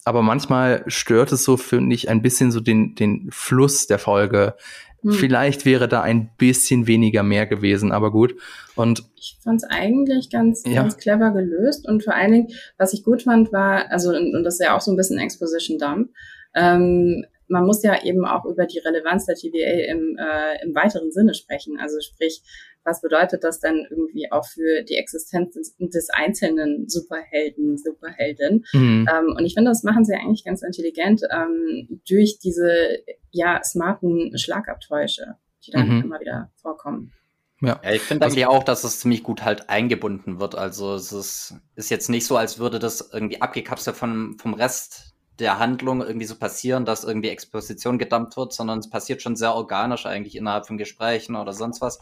aber manchmal stört es so, finde ich, ein bisschen so den, den Fluss der Folge. Hm. Vielleicht wäre da ein bisschen weniger mehr gewesen, aber gut. Und ich fand es eigentlich ganz, ja. ganz clever gelöst. Und vor allen Dingen, was ich gut fand, war, also, und das ist ja auch so ein bisschen Exposition Dump, ähm, man muss ja eben auch über die Relevanz der TVA im, äh, im weiteren Sinne sprechen. Also sprich, was bedeutet das denn irgendwie auch für die Existenz des, des einzelnen Superhelden, Superheldin? Mhm. Ähm, und ich finde, das machen sie eigentlich ganz intelligent ähm, durch diese ja smarten Schlagabtäusche, die dann mhm. immer wieder vorkommen. Ja. ja ich finde eigentlich auch, dass es ziemlich gut halt eingebunden wird. Also es ist, ist jetzt nicht so, als würde das irgendwie abgekapselt von, vom Rest der Handlung irgendwie so passieren, dass irgendwie Exposition gedammt wird, sondern es passiert schon sehr organisch eigentlich innerhalb von Gesprächen oder sonst was.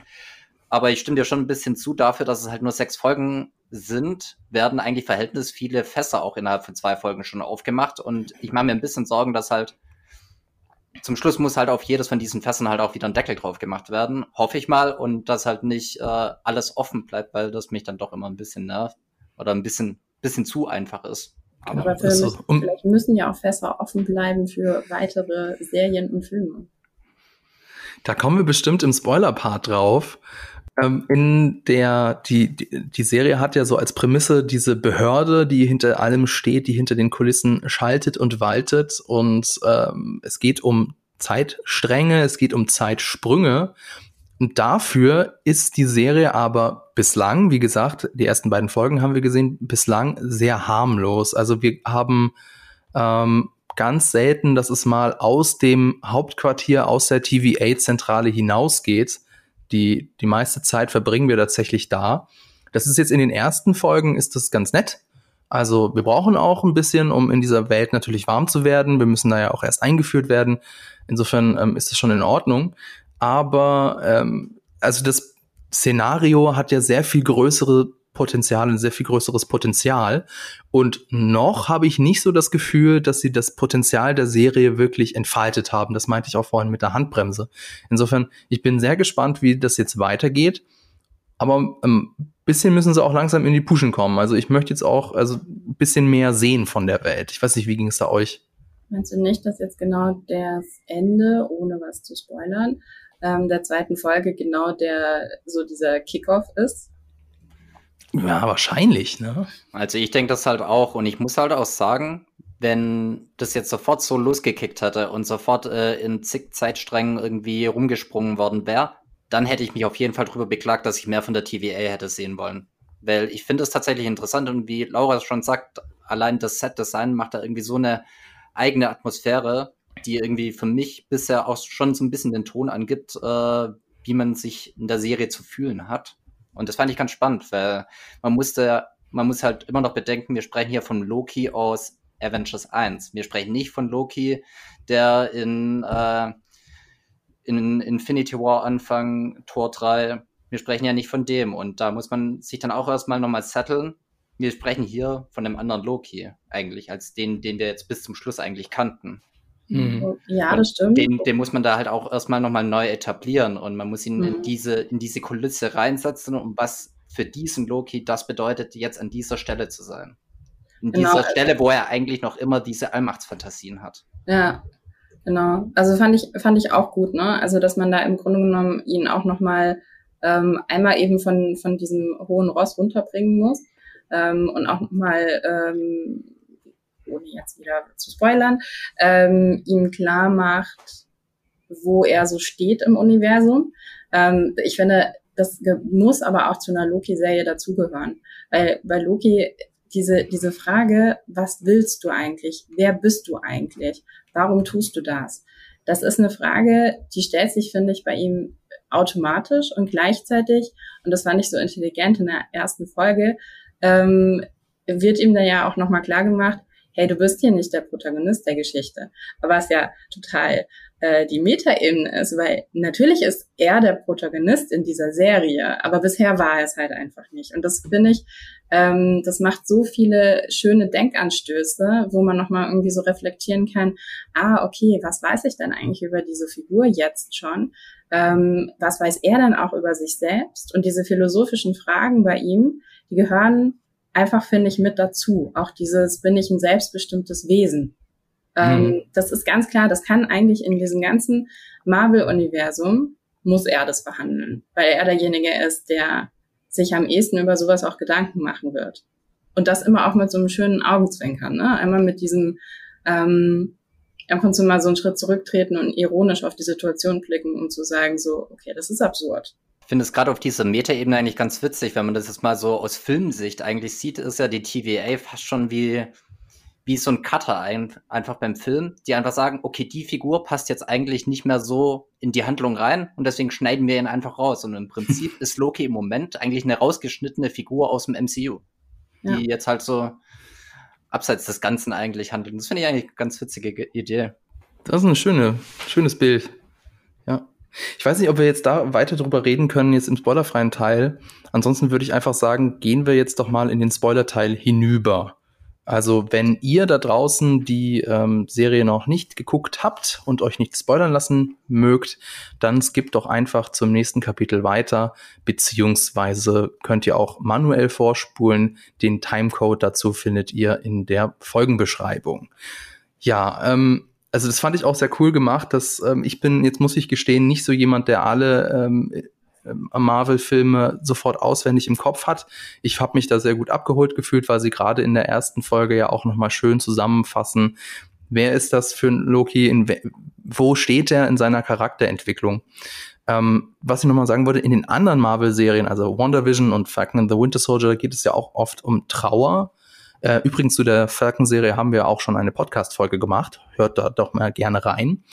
Aber ich stimme dir schon ein bisschen zu dafür, dass es halt nur sechs Folgen sind, werden eigentlich verhältnis viele Fässer auch innerhalb von zwei Folgen schon aufgemacht. Und ich mache mir ein bisschen Sorgen, dass halt zum Schluss muss halt auf jedes von diesen Fässern halt auch wieder ein Deckel drauf gemacht werden. Hoffe ich mal. Und dass halt nicht äh, alles offen bleibt, weil das mich dann doch immer ein bisschen nervt. Oder ein bisschen, bisschen zu einfach ist. Aber, Aber für so, um, vielleicht müssen ja auch Fässer offen bleiben für weitere Serien und Filme. Da kommen wir bestimmt im Spoiler-Part drauf. Ähm, in der, die, die, die Serie hat ja so als Prämisse diese Behörde, die hinter allem steht, die hinter den Kulissen schaltet und waltet. Und ähm, es geht um Zeitstränge, es geht um Zeitsprünge. Und dafür ist die Serie aber bislang, wie gesagt, die ersten beiden Folgen haben wir gesehen, bislang sehr harmlos. Also wir haben ähm, ganz selten, dass es mal aus dem Hauptquartier, aus der TVA-Zentrale hinausgeht. Die, die meiste Zeit verbringen wir tatsächlich da. Das ist jetzt in den ersten Folgen, ist das ganz nett. Also wir brauchen auch ein bisschen, um in dieser Welt natürlich warm zu werden. Wir müssen da ja auch erst eingeführt werden. Insofern ähm, ist das schon in Ordnung. Aber ähm, also das Szenario hat ja sehr viel größere Potenzial, ein sehr viel größeres Potenzial. Und noch habe ich nicht so das Gefühl, dass sie das Potenzial der Serie wirklich entfaltet haben. Das meinte ich auch vorhin mit der Handbremse. Insofern, ich bin sehr gespannt, wie das jetzt weitergeht. Aber ein ähm, bisschen müssen sie auch langsam in die Puschen kommen. Also ich möchte jetzt auch also ein bisschen mehr sehen von der Welt. Ich weiß nicht, wie ging es da euch? Meinst du nicht, dass jetzt genau das Ende, ohne was zu spoilern, ähm, der zweiten Folge genau der so dieser Kickoff ist? Ja, wahrscheinlich, ne? Also ich denke das halt auch und ich muss halt auch sagen, wenn das jetzt sofort so losgekickt hätte und sofort äh, in zig Zeitsträngen irgendwie rumgesprungen worden wäre, dann hätte ich mich auf jeden Fall darüber beklagt, dass ich mehr von der TVA hätte sehen wollen. Weil ich finde es tatsächlich interessant und wie Laura schon sagt, allein das Set-Design macht da irgendwie so eine eigene Atmosphäre, die irgendwie für mich bisher auch schon so ein bisschen den Ton angibt, äh, wie man sich in der Serie zu fühlen hat. Und das fand ich ganz spannend, weil man musste, man muss halt immer noch bedenken, wir sprechen hier von Loki aus Avengers 1. Wir sprechen nicht von Loki, der in, äh, in Infinity War Anfang, Tor 3, wir sprechen ja nicht von dem. Und da muss man sich dann auch erstmal nochmal setteln. Wir sprechen hier von einem anderen Loki eigentlich, als den, den wir jetzt bis zum Schluss eigentlich kannten. Mhm. Ja, das stimmt. Den, den, muss man da halt auch erstmal nochmal neu etablieren und man muss ihn mhm. in diese, in diese Kulisse reinsetzen, um was für diesen Loki das bedeutet, jetzt an dieser Stelle zu sein. An genau. dieser Stelle, wo er eigentlich noch immer diese Allmachtsfantasien hat. Ja, genau. Also fand ich, fand ich auch gut, ne? Also, dass man da im Grunde genommen ihn auch nochmal ähm, einmal eben von, von diesem hohen Ross runterbringen muss ähm, und auch nochmal ähm, ohne jetzt wieder zu spoilern, ähm, ihm klar macht, wo er so steht im Universum. Ähm, ich finde, das muss aber auch zu einer Loki-Serie dazugehören. Weil bei Loki diese, diese Frage, was willst du eigentlich? Wer bist du eigentlich? Warum tust du das? Das ist eine Frage, die stellt sich, finde ich, bei ihm automatisch und gleichzeitig, und das fand ich so intelligent in der ersten Folge, ähm, wird ihm da ja auch nochmal klar gemacht, hey, du bist hier nicht der Protagonist der Geschichte. Aber was ja total äh, die Metaebene ist, weil natürlich ist er der Protagonist in dieser Serie, aber bisher war er es halt einfach nicht. Und das finde ich, ähm, das macht so viele schöne Denkanstöße, wo man nochmal irgendwie so reflektieren kann, ah, okay, was weiß ich denn eigentlich über diese Figur jetzt schon? Ähm, was weiß er dann auch über sich selbst? Und diese philosophischen Fragen bei ihm, die gehören einfach, finde ich, mit dazu. Auch dieses, bin ich ein selbstbestimmtes Wesen. Ähm, mhm. Das ist ganz klar, das kann eigentlich in diesem ganzen Marvel-Universum, muss er das behandeln, weil er derjenige ist, der sich am ehesten über sowas auch Gedanken machen wird. Und das immer auch mit so einem schönen Augenzwinkern, ne? Einmal mit diesem, ähm, ab und zu mal so einen Schritt zurücktreten und ironisch auf die Situation blicken, um zu sagen, so, okay, das ist absurd. Ich finde es gerade auf dieser Metaebene eigentlich ganz witzig, wenn man das jetzt mal so aus Filmsicht eigentlich sieht, ist ja die TVA fast schon wie, wie so ein Cutter ein, einfach beim Film, die einfach sagen, okay, die Figur passt jetzt eigentlich nicht mehr so in die Handlung rein und deswegen schneiden wir ihn einfach raus. Und im Prinzip ist Loki im Moment eigentlich eine rausgeschnittene Figur aus dem MCU, die ja. jetzt halt so abseits des Ganzen eigentlich handelt. Das finde ich eigentlich eine ganz witzige Idee. Das ist ein schöne, schönes Bild. Ich weiß nicht, ob wir jetzt da weiter drüber reden können, jetzt im spoilerfreien Teil. Ansonsten würde ich einfach sagen, gehen wir jetzt doch mal in den Spoilerteil hinüber. Also, wenn ihr da draußen die ähm, Serie noch nicht geguckt habt und euch nicht spoilern lassen mögt, dann skippt doch einfach zum nächsten Kapitel weiter, beziehungsweise könnt ihr auch manuell vorspulen. Den Timecode dazu findet ihr in der Folgenbeschreibung. Ja, ähm, also das fand ich auch sehr cool gemacht, dass ähm, ich bin, jetzt muss ich gestehen, nicht so jemand, der alle ähm, ähm Marvel-Filme sofort auswendig im Kopf hat. Ich habe mich da sehr gut abgeholt gefühlt, weil sie gerade in der ersten Folge ja auch nochmal schön zusammenfassen, Wer ist das für ein Loki? In, wo steht er in seiner Charakterentwicklung? Ähm, was ich nochmal sagen wollte, in den anderen Marvel-Serien, also WandaVision und Falcon and the Winter Soldier, geht es ja auch oft um Trauer. Äh, übrigens zu der Falcon-Serie haben wir auch schon eine Podcast-Folge gemacht. Hört da doch mal gerne rein.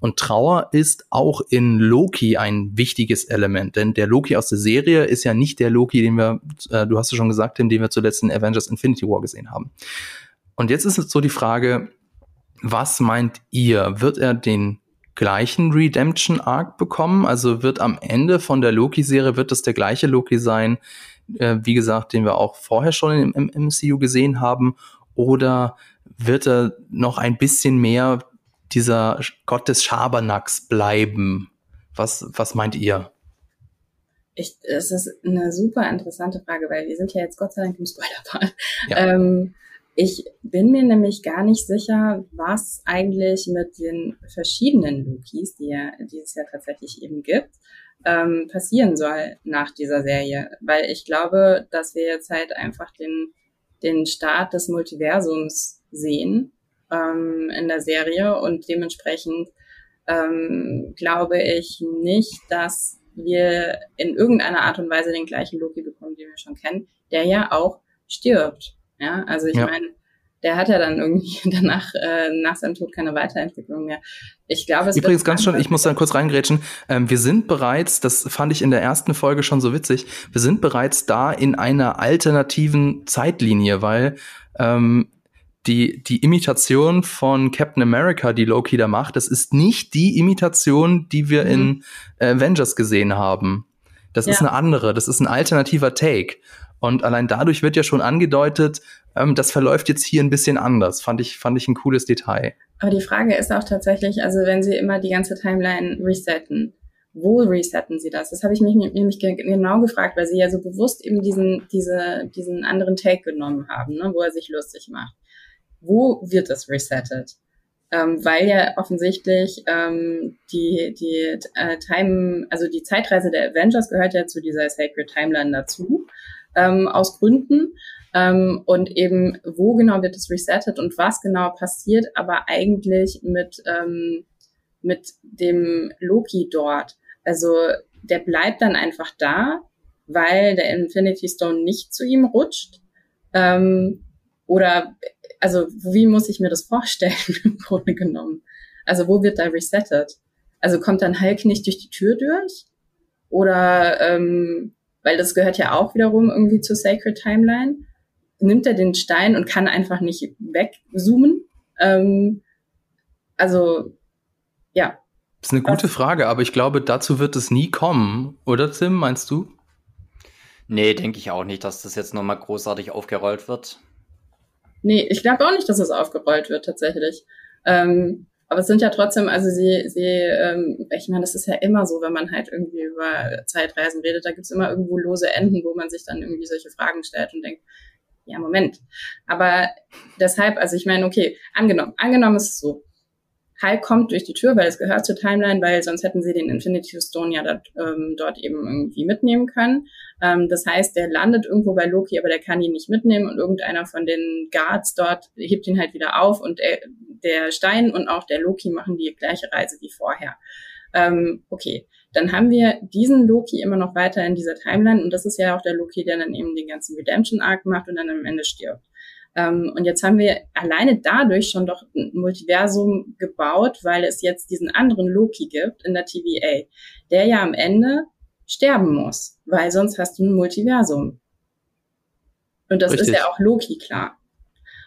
Und Trauer ist auch in Loki ein wichtiges Element, denn der Loki aus der Serie ist ja nicht der Loki, den wir, äh, du hast ja schon gesagt, den wir zuletzt in Avengers Infinity War gesehen haben. Und jetzt ist es so die Frage, was meint ihr? Wird er den gleichen Redemption Arc bekommen? Also wird am Ende von der Loki-Serie, wird es der gleiche Loki sein, äh, wie gesagt, den wir auch vorher schon im, im MCU gesehen haben? Oder wird er noch ein bisschen mehr dieser Gott des Schabernacks bleiben? Was, was meint ihr? Ich, das ist eine super interessante Frage, weil wir sind ja jetzt Gott sei Dank im Spoiler-Part. Ja. Ähm, ich bin mir nämlich gar nicht sicher, was eigentlich mit den verschiedenen Lokis, die, ja, die es ja tatsächlich eben gibt, ähm, passieren soll nach dieser Serie. Weil ich glaube, dass wir jetzt halt einfach den, den Start des Multiversums sehen ähm, in der Serie und dementsprechend ähm, glaube ich nicht, dass wir in irgendeiner Art und Weise den gleichen Loki bekommen, den wir schon kennen, der ja auch stirbt. Ja, also ich ja. meine, der hat ja dann irgendwie danach, äh, nach seinem Tod keine Weiterentwicklung mehr. Ich glaube, es Übrigens ganz schon, ich muss dann kurz reingrätschen. Ähm, wir sind bereits, das fand ich in der ersten Folge schon so witzig, wir sind bereits da in einer alternativen Zeitlinie, weil ähm, die, die Imitation von Captain America, die Loki da macht, das ist nicht die Imitation, die wir mhm. in äh, Avengers gesehen haben. Das ja. ist eine andere, das ist ein alternativer Take. Und allein dadurch wird ja schon angedeutet, ähm, das verläuft jetzt hier ein bisschen anders. Fand ich, fand ich ein cooles Detail. Aber die Frage ist auch tatsächlich, also wenn Sie immer die ganze Timeline resetten, wo resetten Sie das? Das habe ich mich nämlich genau gefragt, weil Sie ja so bewusst eben diesen, diese, diesen anderen Take genommen haben, ne, wo er sich lustig macht. Wo wird das resettet? Ähm, weil ja offensichtlich ähm, die, die äh, Time, also die Zeitreise der Avengers gehört ja zu dieser Sacred Timeline dazu ähm, aus Gründen. Ähm, und eben, wo genau wird es resettet und was genau passiert, aber eigentlich mit, ähm, mit dem Loki dort. Also der bleibt dann einfach da, weil der Infinity Stone nicht zu ihm rutscht. Ähm, oder, also wie muss ich mir das vorstellen im Grunde genommen? Also wo wird da resettet? Also kommt dann Hulk nicht durch die Tür durch? Oder ähm, weil das gehört ja auch wiederum irgendwie zur Sacred Timeline, nimmt er den Stein und kann einfach nicht wegzoomen. Ähm, also, ja. Das ist eine gute Frage, aber ich glaube, dazu wird es nie kommen, oder Tim, meinst du? Nee, denke ich auch nicht, dass das jetzt nochmal großartig aufgerollt wird. Nee, ich glaube auch nicht, dass es aufgerollt wird tatsächlich. Ähm, aber es sind ja trotzdem, also sie, sie, ähm, ich meine, das ist ja immer so, wenn man halt irgendwie über Zeitreisen redet, da gibt's immer irgendwo lose Enden, wo man sich dann irgendwie solche Fragen stellt und denkt, ja, Moment. Aber deshalb, also ich meine, okay, angenommen, angenommen ist es so, Hulk kommt durch die Tür, weil es gehört zur Timeline, weil sonst hätten sie den Infinity Stone ja dort, ähm, dort eben irgendwie mitnehmen können. Ähm, das heißt, der landet irgendwo bei Loki, aber der kann ihn nicht mitnehmen und irgendeiner von den Guards dort hebt ihn halt wieder auf und er, der Stein und auch der Loki machen die gleiche Reise wie vorher. Ähm, okay, dann haben wir diesen Loki immer noch weiter in dieser Timeline und das ist ja auch der Loki, der dann eben den ganzen Redemption Arc macht und dann am Ende stirbt. Ähm, und jetzt haben wir alleine dadurch schon doch ein Multiversum gebaut, weil es jetzt diesen anderen Loki gibt in der TVA, der ja am Ende sterben muss, weil sonst hast du ein Multiversum. Und das Richtig. ist ja auch Loki klar.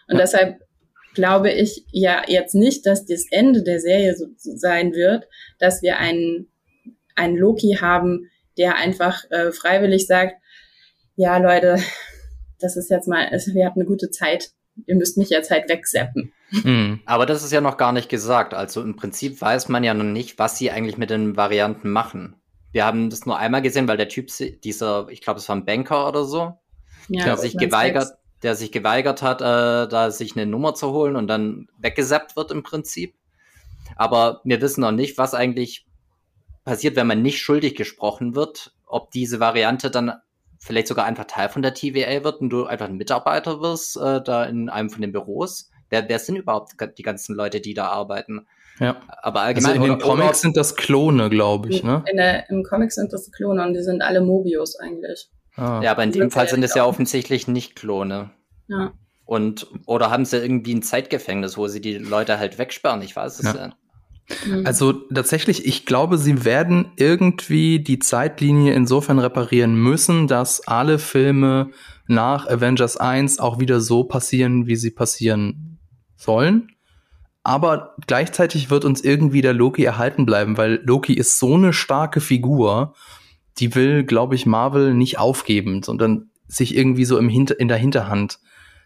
Und ja. deshalb glaube ich ja jetzt nicht, dass das Ende der Serie so sein wird, dass wir einen, einen Loki haben, der einfach äh, freiwillig sagt, ja Leute, das ist jetzt mal, wir hatten eine gute Zeit, ihr müsst mich jetzt halt wegseppen. Mhm. Aber das ist ja noch gar nicht gesagt. Also im Prinzip weiß man ja noch nicht, was sie eigentlich mit den Varianten machen. Wir haben das nur einmal gesehen, weil der Typ, dieser, ich glaube, es war ein Banker oder so, ja, der sich geweigert, der sich geweigert hat, äh, da sich eine Nummer zu holen und dann weggesappt wird im Prinzip. Aber wir wissen noch nicht, was eigentlich passiert, wenn man nicht schuldig gesprochen wird, ob diese Variante dann vielleicht sogar einfach Teil von der TVA wird und du einfach ein Mitarbeiter wirst, äh, da in einem von den Büros. Wer, wer sind überhaupt die ganzen Leute, die da arbeiten? Ja. Aber allgemein. Also in den Comics sind das Klone, glaube ich, ne? In der, Im Comic sind das Klone und die sind alle Mobius eigentlich. Ah. Ja, aber in dem Fall sind es ja offensichtlich nicht Klone. Ja. Und, oder haben sie irgendwie ein Zeitgefängnis, wo sie die Leute halt wegsperren? Ich weiß es ja. ja. Mhm. Also tatsächlich, ich glaube, sie werden irgendwie die Zeitlinie insofern reparieren müssen, dass alle Filme nach Avengers 1 auch wieder so passieren, wie sie passieren sollen. Aber gleichzeitig wird uns irgendwie der Loki erhalten bleiben, weil Loki ist so eine starke Figur, die will, glaube ich, Marvel nicht aufgeben, sondern sich irgendwie so im Hinter in der Hinterhand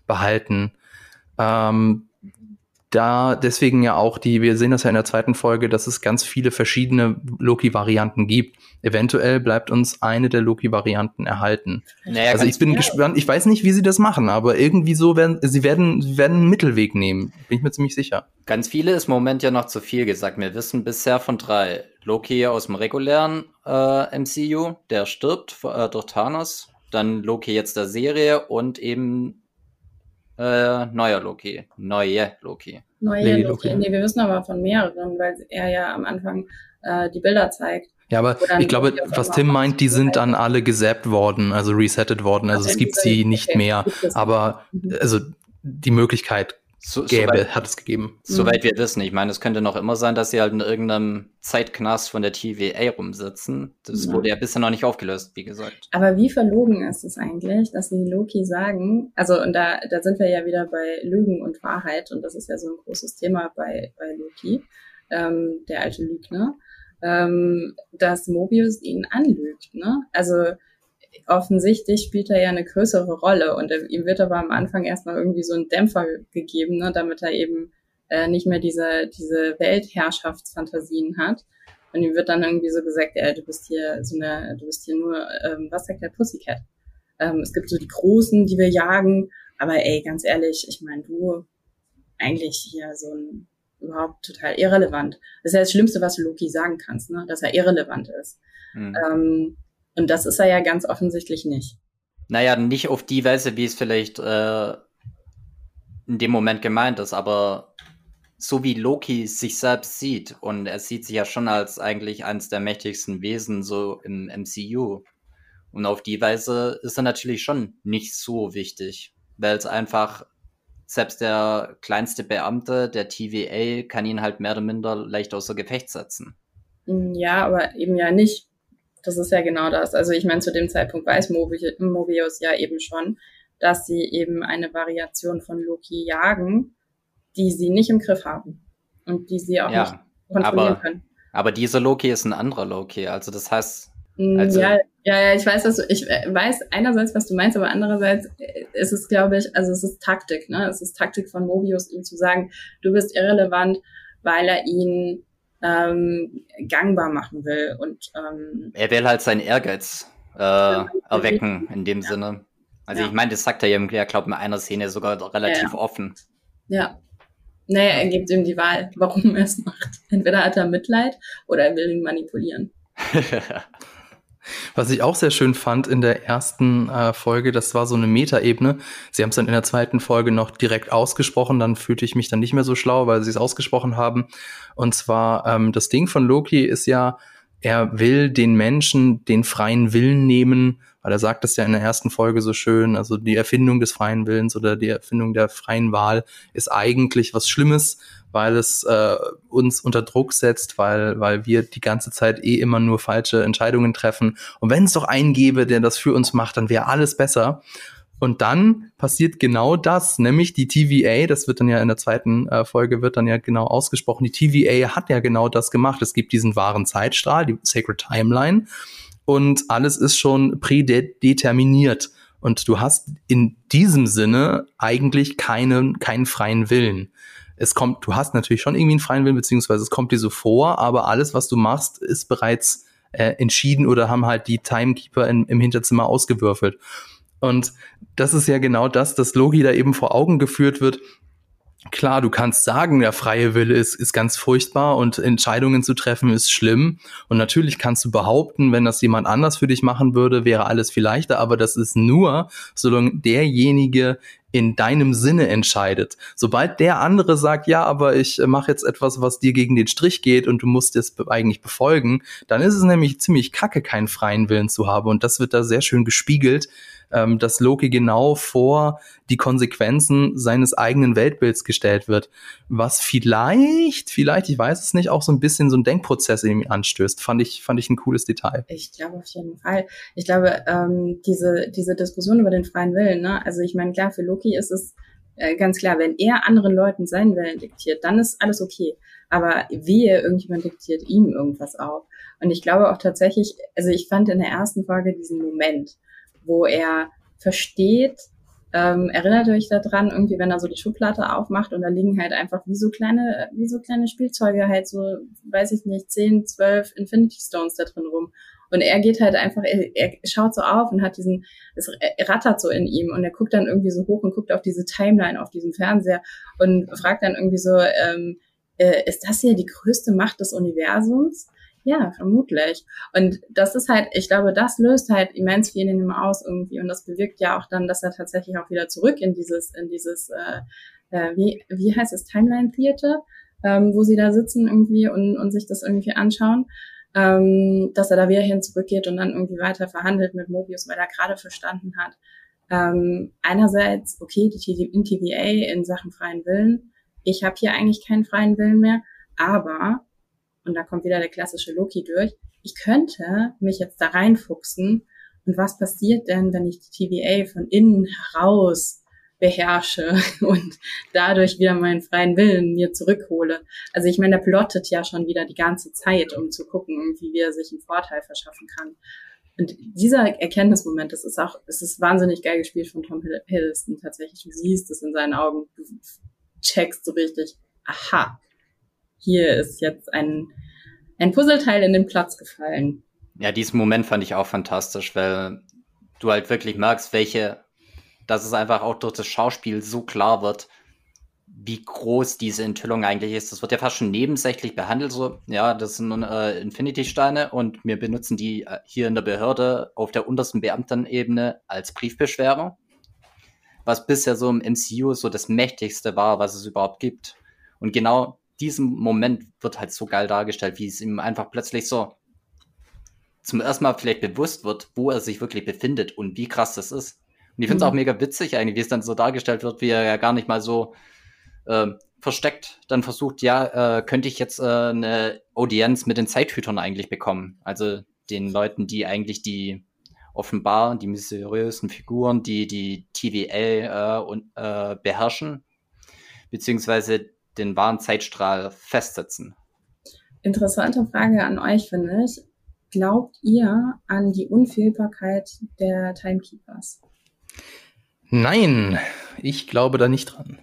behalten. Ähm, da deswegen ja auch die, wir sehen das ja in der zweiten Folge, dass es ganz viele verschiedene Loki-Varianten gibt. Eventuell bleibt uns eine der Loki-Varianten erhalten. Naja, also ich bin gespannt, ich weiß nicht, wie sie das machen, aber irgendwie so werden, sie werden, sie werden einen Mittelweg nehmen. Bin ich mir ziemlich sicher. Ganz viele ist im Moment ja noch zu viel gesagt. Wir wissen bisher von drei. Loki aus dem regulären äh, MCU, der stirbt äh, durch Thanos. Dann Loki jetzt der Serie und eben äh, neuer Loki. Neue Loki. Neue Lady Loki. Loki. Nee, wir wissen aber von mehreren, weil er ja am Anfang äh, die Bilder zeigt. Ja, aber ich glaube, was Tim meint, die sind dann alle gesappt worden, also resettet worden. Also es gibt sie nicht okay. mehr. Aber mhm. also die Möglichkeit so, gäbe, soweit, hat es gegeben. Soweit wir wissen. Ich meine, es könnte noch immer sein, dass sie halt in irgendeinem Zeitknast von der TVA rumsitzen. Das ja. wurde ja bisher noch nicht aufgelöst, wie gesagt. Aber wie verlogen ist es eigentlich, dass sie Loki sagen, also und da, da sind wir ja wieder bei Lügen und Wahrheit und das ist ja so ein großes Thema bei, bei Loki, ähm, der alte Lügner, ähm, dass Mobius ihn anlügt. Ne? Also offensichtlich spielt er ja eine größere Rolle und ihm wird aber am Anfang erstmal irgendwie so ein Dämpfer gegeben, ne, damit er eben äh, nicht mehr diese, diese Weltherrschaftsfantasien hat. Und ihm wird dann irgendwie so gesagt, ey, du bist hier so eine, du bist hier nur, ähm, was sagt der Pussycat? Ähm, es gibt so die Großen, die wir jagen, aber ey, ganz ehrlich, ich meine, du eigentlich hier so ein überhaupt total irrelevant. Das ist ja das Schlimmste, was du Loki sagen kannst, ne? dass er irrelevant ist. Mhm. Ähm, und das ist er ja ganz offensichtlich nicht. Naja, nicht auf die Weise, wie es vielleicht äh, in dem Moment gemeint ist, aber so wie Loki sich selbst sieht, und er sieht sich ja schon als eigentlich eines der mächtigsten Wesen so im MCU. Und auf die Weise ist er natürlich schon nicht so wichtig, weil es einfach, selbst der kleinste Beamte der TVA kann ihn halt mehr oder minder leicht außer Gefecht setzen. Ja, aber eben ja nicht. Das ist ja genau das. Also ich meine, zu dem Zeitpunkt weiß Mobius ja eben schon, dass sie eben eine Variation von Loki jagen, die sie nicht im Griff haben und die sie auch ja, nicht kontrollieren aber, können. Aber dieser Loki ist ein anderer Loki. Also das heißt, mm, also ja, ja, ja, ich weiß, dass du, ich weiß einerseits, was du meinst, aber andererseits ist es, glaube ich, also es ist Taktik, ne? Es ist Taktik von Mobius, ihm zu sagen, du bist irrelevant, weil er ihn ähm, gangbar machen will. Und ähm, er will halt seinen Ehrgeiz äh, erwecken in dem ja. Sinne. Also ja. ich meine, das sagt er ja, ich glaube in einer Szene sogar relativ ja, offen. Ja. Naja, er gibt ihm die Wahl, warum er es macht. Entweder hat er Mitleid oder er will ihn manipulieren. Was ich auch sehr schön fand in der ersten äh, Folge, das war so eine Metaebene. Sie haben es dann in der zweiten Folge noch direkt ausgesprochen, dann fühlte ich mich dann nicht mehr so schlau, weil sie es ausgesprochen haben. Und zwar, ähm, das Ding von Loki ist ja, er will den Menschen den freien Willen nehmen, weil er sagt das ja in der ersten Folge so schön, also die Erfindung des freien Willens oder die Erfindung der freien Wahl ist eigentlich was Schlimmes weil es äh, uns unter Druck setzt, weil, weil wir die ganze Zeit eh immer nur falsche Entscheidungen treffen. Und wenn es doch einen gäbe, der das für uns macht, dann wäre alles besser. Und dann passiert genau das, nämlich die TVA, das wird dann ja in der zweiten äh, Folge, wird dann ja genau ausgesprochen, die TVA hat ja genau das gemacht. Es gibt diesen wahren Zeitstrahl, die Sacred Timeline, und alles ist schon prädeterminiert. Und du hast in diesem Sinne eigentlich keinen, keinen freien Willen es kommt, du hast natürlich schon irgendwie einen freien Willen, beziehungsweise es kommt dir so vor, aber alles, was du machst, ist bereits äh, entschieden oder haben halt die Timekeeper in, im Hinterzimmer ausgewürfelt. Und das ist ja genau das, dass Logi da eben vor Augen geführt wird. Klar, du kannst sagen, der freie Wille ist, ist ganz furchtbar und Entscheidungen zu treffen ist schlimm. Und natürlich kannst du behaupten, wenn das jemand anders für dich machen würde, wäre alles viel leichter. Aber das ist nur, solange derjenige in deinem Sinne entscheidet. Sobald der andere sagt, ja, aber ich mache jetzt etwas, was dir gegen den Strich geht und du musst es eigentlich befolgen, dann ist es nämlich ziemlich kacke, keinen freien Willen zu haben. Und das wird da sehr schön gespiegelt ähm, dass Loki genau vor die Konsequenzen seines eigenen Weltbilds gestellt wird, was vielleicht, vielleicht, ich weiß es nicht, auch so ein bisschen so ein Denkprozess in ihm anstößt. Fand ich, fand ich ein cooles Detail. Ich glaube auf jeden Fall. Ich glaube, ähm, diese, diese Diskussion über den freien Willen, ne? also ich meine, klar, für Loki ist es äh, ganz klar, wenn er anderen Leuten seinen Willen diktiert, dann ist alles okay. Aber wehe, irgendjemand diktiert ihm irgendwas auf. Und ich glaube auch tatsächlich, also ich fand in der ersten Folge diesen Moment, wo er versteht, ähm, erinnert euch daran, irgendwie, wenn er so die Schublade aufmacht und da liegen halt einfach wie so kleine, wie so kleine Spielzeuge halt so, weiß ich nicht, 10, 12 Infinity Stones da drin rum. Und er geht halt einfach, er, er schaut so auf und hat diesen, es rattert so in ihm und er guckt dann irgendwie so hoch und guckt auf diese Timeline auf diesem Fernseher und fragt dann irgendwie so, ähm, äh, ist das hier die größte Macht des Universums? Ja, vermutlich. Und das ist halt, ich glaube, das löst halt immens viel in ihm aus irgendwie. Und das bewirkt ja auch dann, dass er tatsächlich auch wieder zurück in dieses, in dieses, äh, äh, wie, wie heißt es, Timeline Theater, ähm, wo sie da sitzen irgendwie und, und sich das irgendwie anschauen, ähm, dass er da wieder hin zurückgeht und dann irgendwie weiter verhandelt mit Mobius, weil er gerade verstanden hat, ähm, einerseits, okay, die TVA in Sachen freien Willen, ich habe hier eigentlich keinen freien Willen mehr, aber und da kommt wieder der klassische Loki durch, ich könnte mich jetzt da reinfuchsen und was passiert denn, wenn ich die TVA von innen heraus beherrsche und dadurch wieder meinen freien Willen mir zurückhole. Also ich meine, der plottet ja schon wieder die ganze Zeit, um zu gucken, wie er sich einen Vorteil verschaffen kann. Und dieser Erkenntnismoment, das ist auch, es ist wahnsinnig geil gespielt von Tom Hiddleston tatsächlich. Du siehst es in seinen Augen, du checkst so richtig, aha, hier ist jetzt ein, ein Puzzleteil in den Platz gefallen. Ja, diesen Moment fand ich auch fantastisch, weil du halt wirklich merkst, welche, dass es einfach auch durch das Schauspiel so klar wird, wie groß diese Enthüllung eigentlich ist. Das wird ja fast schon nebensächlich behandelt, so, ja, das sind äh, Infinity-Steine und wir benutzen die äh, hier in der Behörde auf der untersten Beamtenebene als Briefbeschwerer, was bisher so im MCU so das mächtigste war, was es überhaupt gibt. Und genau diesem Moment wird halt so geil dargestellt, wie es ihm einfach plötzlich so zum ersten Mal vielleicht bewusst wird, wo er sich wirklich befindet und wie krass das ist. Und ich finde es mhm. auch mega witzig eigentlich, wie es dann so dargestellt wird, wie er ja gar nicht mal so äh, versteckt dann versucht, ja, äh, könnte ich jetzt äh, eine Audienz mit den Zeithütern eigentlich bekommen. Also den Leuten, die eigentlich die offenbar die mysteriösen Figuren, die die TVA äh, und, äh, beherrschen, beziehungsweise den wahren Zeitstrahl festsetzen? Interessante Frage an euch, finde ich. Glaubt ihr an die Unfehlbarkeit der Timekeepers? Nein, ich glaube da nicht dran.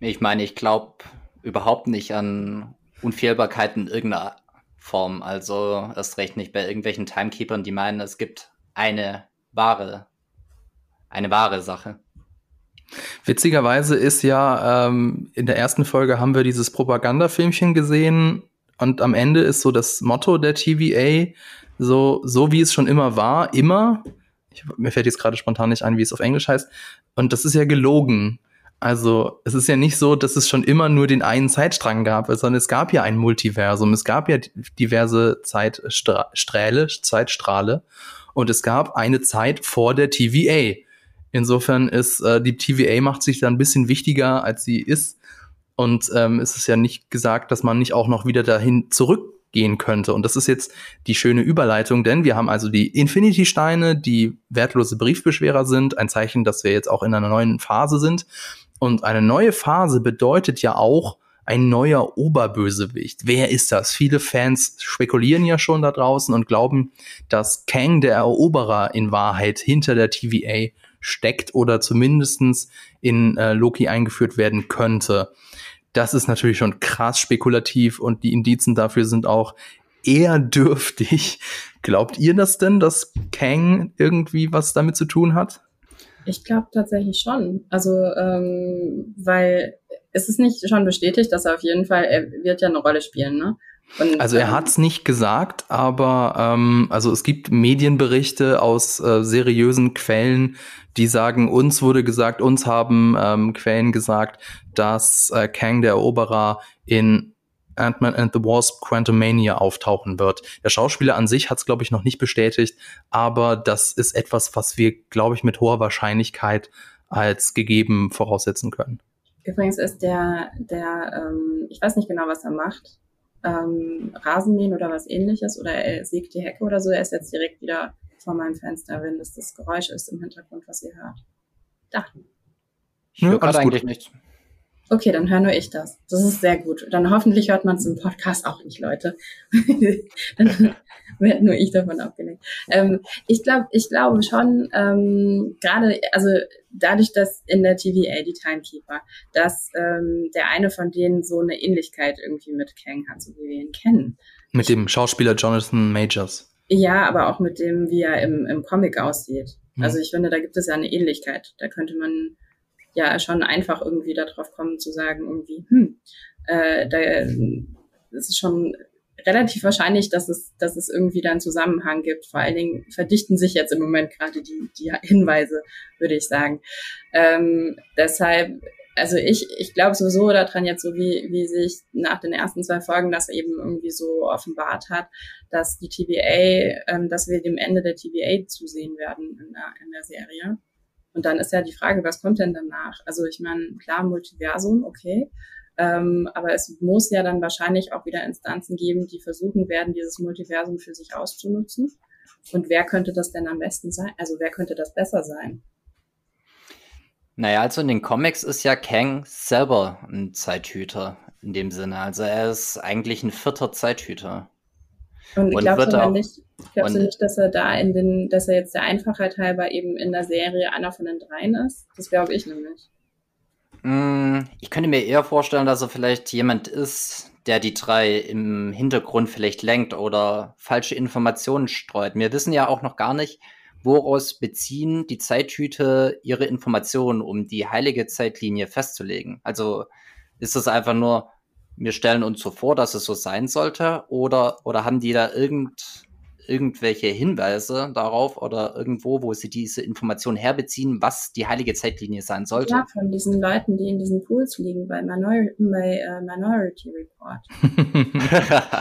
Ich meine, ich glaube überhaupt nicht an Unfehlbarkeit in irgendeiner Form. Also erst recht nicht bei irgendwelchen Timekeepern, die meinen, es gibt eine wahre, eine wahre Sache. Witzigerweise ist ja, ähm, in der ersten Folge haben wir dieses Propagandafilmchen gesehen und am Ende ist so das Motto der TVA, so, so wie es schon immer war, immer. Ich, mir fällt jetzt gerade spontan nicht ein, wie es auf Englisch heißt. Und das ist ja gelogen. Also es ist ja nicht so, dass es schon immer nur den einen Zeitstrang gab, sondern es gab ja ein Multiversum, es gab ja diverse Zeitstrahle, Zeitstrahle und es gab eine Zeit vor der TVA. Insofern ist äh, die TVA macht sich da ein bisschen wichtiger, als sie ist. Und ähm, es ist ja nicht gesagt, dass man nicht auch noch wieder dahin zurückgehen könnte. Und das ist jetzt die schöne Überleitung, denn wir haben also die Infinity-Steine, die wertlose Briefbeschwerer sind, ein Zeichen, dass wir jetzt auch in einer neuen Phase sind. Und eine neue Phase bedeutet ja auch ein neuer Oberbösewicht. Wer ist das? Viele Fans spekulieren ja schon da draußen und glauben, dass Kang der Eroberer in Wahrheit hinter der TVA steckt oder zumindestens in äh, Loki eingeführt werden könnte. Das ist natürlich schon krass spekulativ und die Indizen dafür sind auch eher dürftig. Glaubt ihr das denn, dass Kang irgendwie was damit zu tun hat? Ich glaube tatsächlich schon. Also, ähm, weil es ist nicht schon bestätigt, dass er auf jeden Fall, er wird ja eine Rolle spielen, ne? Und, also er ähm, hat es nicht gesagt, aber ähm, also es gibt Medienberichte aus äh, seriösen Quellen, die sagen, uns wurde gesagt, uns haben ähm, Quellen gesagt, dass äh, Kang der Eroberer in Ant-Man and the Wasp Quantumania auftauchen wird. Der Schauspieler an sich hat es, glaube ich, noch nicht bestätigt, aber das ist etwas, was wir, glaube ich, mit hoher Wahrscheinlichkeit als gegeben voraussetzen können. Übrigens ist der, der ähm, ich weiß nicht genau, was er macht, ähm, Rasenmähen oder was ähnliches oder er sägt die Hecke oder so, er ist jetzt direkt wieder vor meinem Fenster, wenn das das Geräusch ist im Hintergrund, was ihr hört. Da. Ich höre gerade eigentlich nichts. Okay, dann höre nur ich das. Das ist sehr gut. Dann hoffentlich hört man es im Podcast auch nicht, Leute. dann werde nur ich davon abgelenkt. Ähm, ich glaube, ich glaube schon, ähm, gerade, also dadurch, dass in der TVA, die Timekeeper, dass ähm, der eine von denen so eine Ähnlichkeit irgendwie mit Kang hat, so wie wir ihn kennen. Mit dem Schauspieler Jonathan Majors. Ja, aber auch mit dem, wie er im, im Comic aussieht. Mhm. Also ich finde, da gibt es ja eine Ähnlichkeit. Da könnte man ja schon einfach irgendwie darauf kommen zu sagen, irgendwie, hm, äh, da ist es schon relativ wahrscheinlich, dass es, dass es irgendwie dann Zusammenhang gibt. Vor allen Dingen verdichten sich jetzt im Moment gerade die, die Hinweise, würde ich sagen. Ähm, deshalb, also ich, ich glaube sowieso daran jetzt so, wie, wie sich nach den ersten zwei Folgen das eben irgendwie so offenbart hat, dass die TVA, ähm, dass wir dem Ende der TVA zusehen werden in der, in der Serie. Und dann ist ja die Frage, was kommt denn danach? Also ich meine, klar, Multiversum, okay. Ähm, aber es muss ja dann wahrscheinlich auch wieder Instanzen geben, die versuchen werden, dieses Multiversum für sich auszunutzen. Und wer könnte das denn am besten sein? Also wer könnte das besser sein? Naja, also in den Comics ist ja Kang selber ein Zeithüter in dem Sinne. Also er ist eigentlich ein vierter Zeithüter. Und, und glaubst, du nicht, glaubst du nicht, dass er da in den, dass er jetzt der Einfachheit halber eben in der Serie einer von den dreien ist? Das glaube ich nämlich. Mm, ich könnte mir eher vorstellen, dass er vielleicht jemand ist, der die drei im Hintergrund vielleicht lenkt oder falsche Informationen streut. Wir wissen ja auch noch gar nicht, woraus beziehen die Zeithüte ihre Informationen, um die heilige Zeitlinie festzulegen. Also ist das einfach nur wir stellen uns so vor, dass es so sein sollte? Oder, oder haben die da irgend, irgendwelche Hinweise darauf oder irgendwo, wo sie diese Information herbeziehen, was die heilige Zeitlinie sein sollte? Ja, von diesen Leuten, die in diesen Pools liegen bei, Minor bei uh, Minority Report.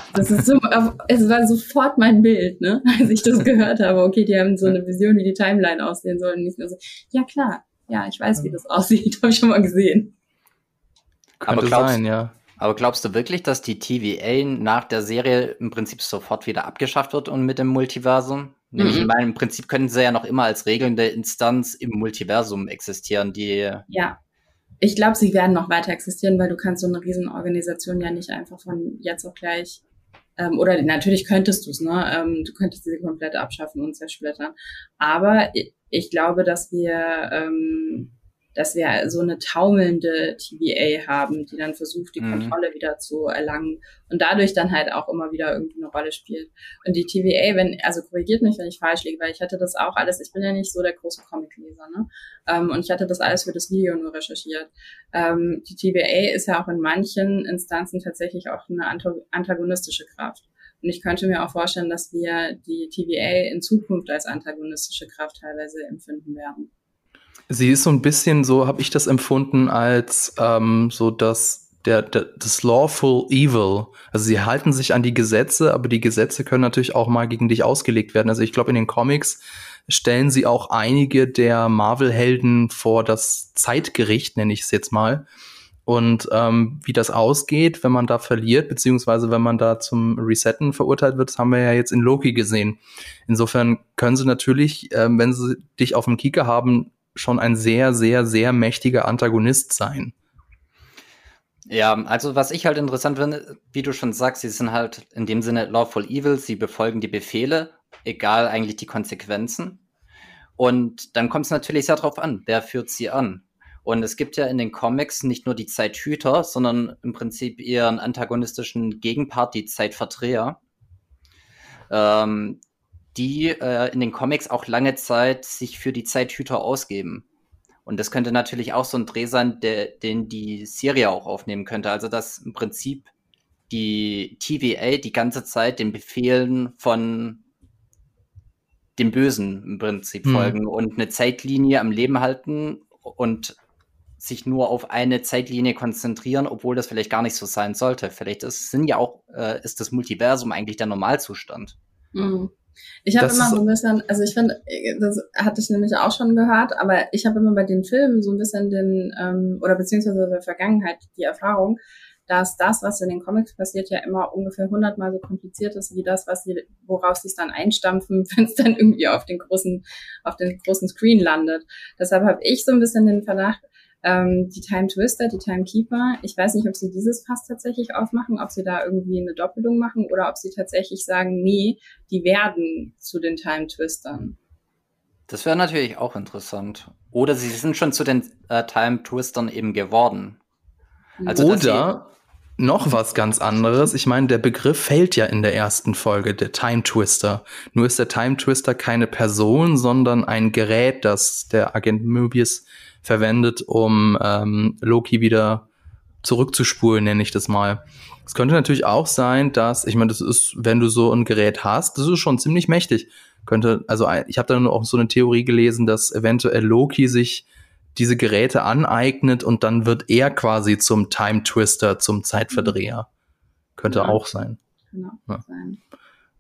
das ist so, es war sofort mein Bild, ne, als ich das gehört habe. Okay, die haben so eine Vision, wie die Timeline aussehen soll. Und nicht nur so, ja klar, ja, ich weiß, wie das aussieht, habe ich schon mal gesehen. Könnte Aber glaubst, sein, ja. Aber glaubst du wirklich, dass die TVA nach der Serie im Prinzip sofort wieder abgeschafft wird und mit dem Multiversum? Nämlich, mhm. ich meine, im Prinzip können sie ja noch immer als regelnde Instanz im Multiversum existieren, die. Ja. Ich glaube, sie werden noch weiter existieren, weil du kannst so eine Riesenorganisation ja nicht einfach von jetzt auf gleich ähm, oder natürlich könntest du es, ne? Ähm, du könntest sie komplett abschaffen und zersplittern. Aber ich, ich glaube, dass wir ähm, dass wir so eine taumelnde TVA haben, die dann versucht, die mhm. Kontrolle wieder zu erlangen und dadurch dann halt auch immer wieder irgendwie eine Rolle spielt. Und die TVA, wenn, also korrigiert mich, wenn ich falsch liege, weil ich hatte das auch alles, ich bin ja nicht so der große Comicleser, ne? Ähm, und ich hatte das alles für das Video nur recherchiert. Ähm, die TVA ist ja auch in manchen Instanzen tatsächlich auch eine antagonistische Kraft. Und ich könnte mir auch vorstellen, dass wir die TVA in Zukunft als antagonistische Kraft teilweise empfinden werden. Sie ist so ein bisschen, so habe ich das empfunden, als ähm, so das, der, der, das Lawful Evil. Also sie halten sich an die Gesetze, aber die Gesetze können natürlich auch mal gegen dich ausgelegt werden. Also ich glaube, in den Comics stellen sie auch einige der Marvel-Helden vor das Zeitgericht, nenne ich es jetzt mal. Und ähm, wie das ausgeht, wenn man da verliert, beziehungsweise wenn man da zum Resetten verurteilt wird, das haben wir ja jetzt in Loki gesehen. Insofern können sie natürlich, ähm, wenn sie dich auf dem Kieker haben, schon ein sehr, sehr, sehr mächtiger Antagonist sein. Ja, also was ich halt interessant finde, wie du schon sagst, sie sind halt in dem Sinne lawful evil, sie befolgen die Befehle, egal eigentlich die Konsequenzen. Und dann kommt es natürlich sehr darauf an, wer führt sie an. Und es gibt ja in den Comics nicht nur die Zeithüter, sondern im Prinzip ihren antagonistischen Gegenpart, die Zeitverdreher. Ähm, die äh, in den Comics auch lange Zeit sich für die Zeithüter ausgeben. Und das könnte natürlich auch so ein Dreh sein, der, den die Serie auch aufnehmen könnte. Also dass im Prinzip die TVA die ganze Zeit den Befehlen von dem Bösen im Prinzip hm. folgen und eine Zeitlinie am Leben halten und sich nur auf eine Zeitlinie konzentrieren, obwohl das vielleicht gar nicht so sein sollte. Vielleicht ist, sind ja auch, äh, ist das Multiversum eigentlich der Normalzustand. Mhm. Ich habe immer so ein bisschen, also ich finde, das hatte ich nämlich auch schon gehört, aber ich habe immer bei den Filmen so ein bisschen den, ähm, oder beziehungsweise der Vergangenheit die Erfahrung, dass das, was in den Comics passiert, ja immer ungefähr hundertmal so kompliziert ist wie das, was sie, worauf sie es dann einstampfen, wenn es dann irgendwie auf den großen, auf den großen Screen landet. Deshalb habe ich so ein bisschen den Verdacht, ähm, die Time Twister, die Time Keeper, ich weiß nicht, ob sie dieses Fass tatsächlich aufmachen, ob sie da irgendwie eine Doppelung machen oder ob sie tatsächlich sagen, nee, die werden zu den Time Twistern. Das wäre natürlich auch interessant. Oder sie sind schon zu den äh, Time Twistern eben geworden. Also, Oder noch was ganz anderes. Ich meine, der Begriff fällt ja in der ersten Folge, der Time Twister. Nur ist der Time Twister keine Person, sondern ein Gerät, das der Agent Möbius verwendet, um ähm, Loki wieder zurückzuspulen, nenne ich das mal. Es könnte natürlich auch sein, dass, ich meine, das ist, wenn du so ein Gerät hast, das ist schon ziemlich mächtig. Könnte, also ich habe da nur auch so eine Theorie gelesen, dass eventuell Loki sich diese Geräte aneignet und dann wird er quasi zum Time Twister, zum Zeitverdreher. Könnte ja. auch sein. Genau. Ja. sein.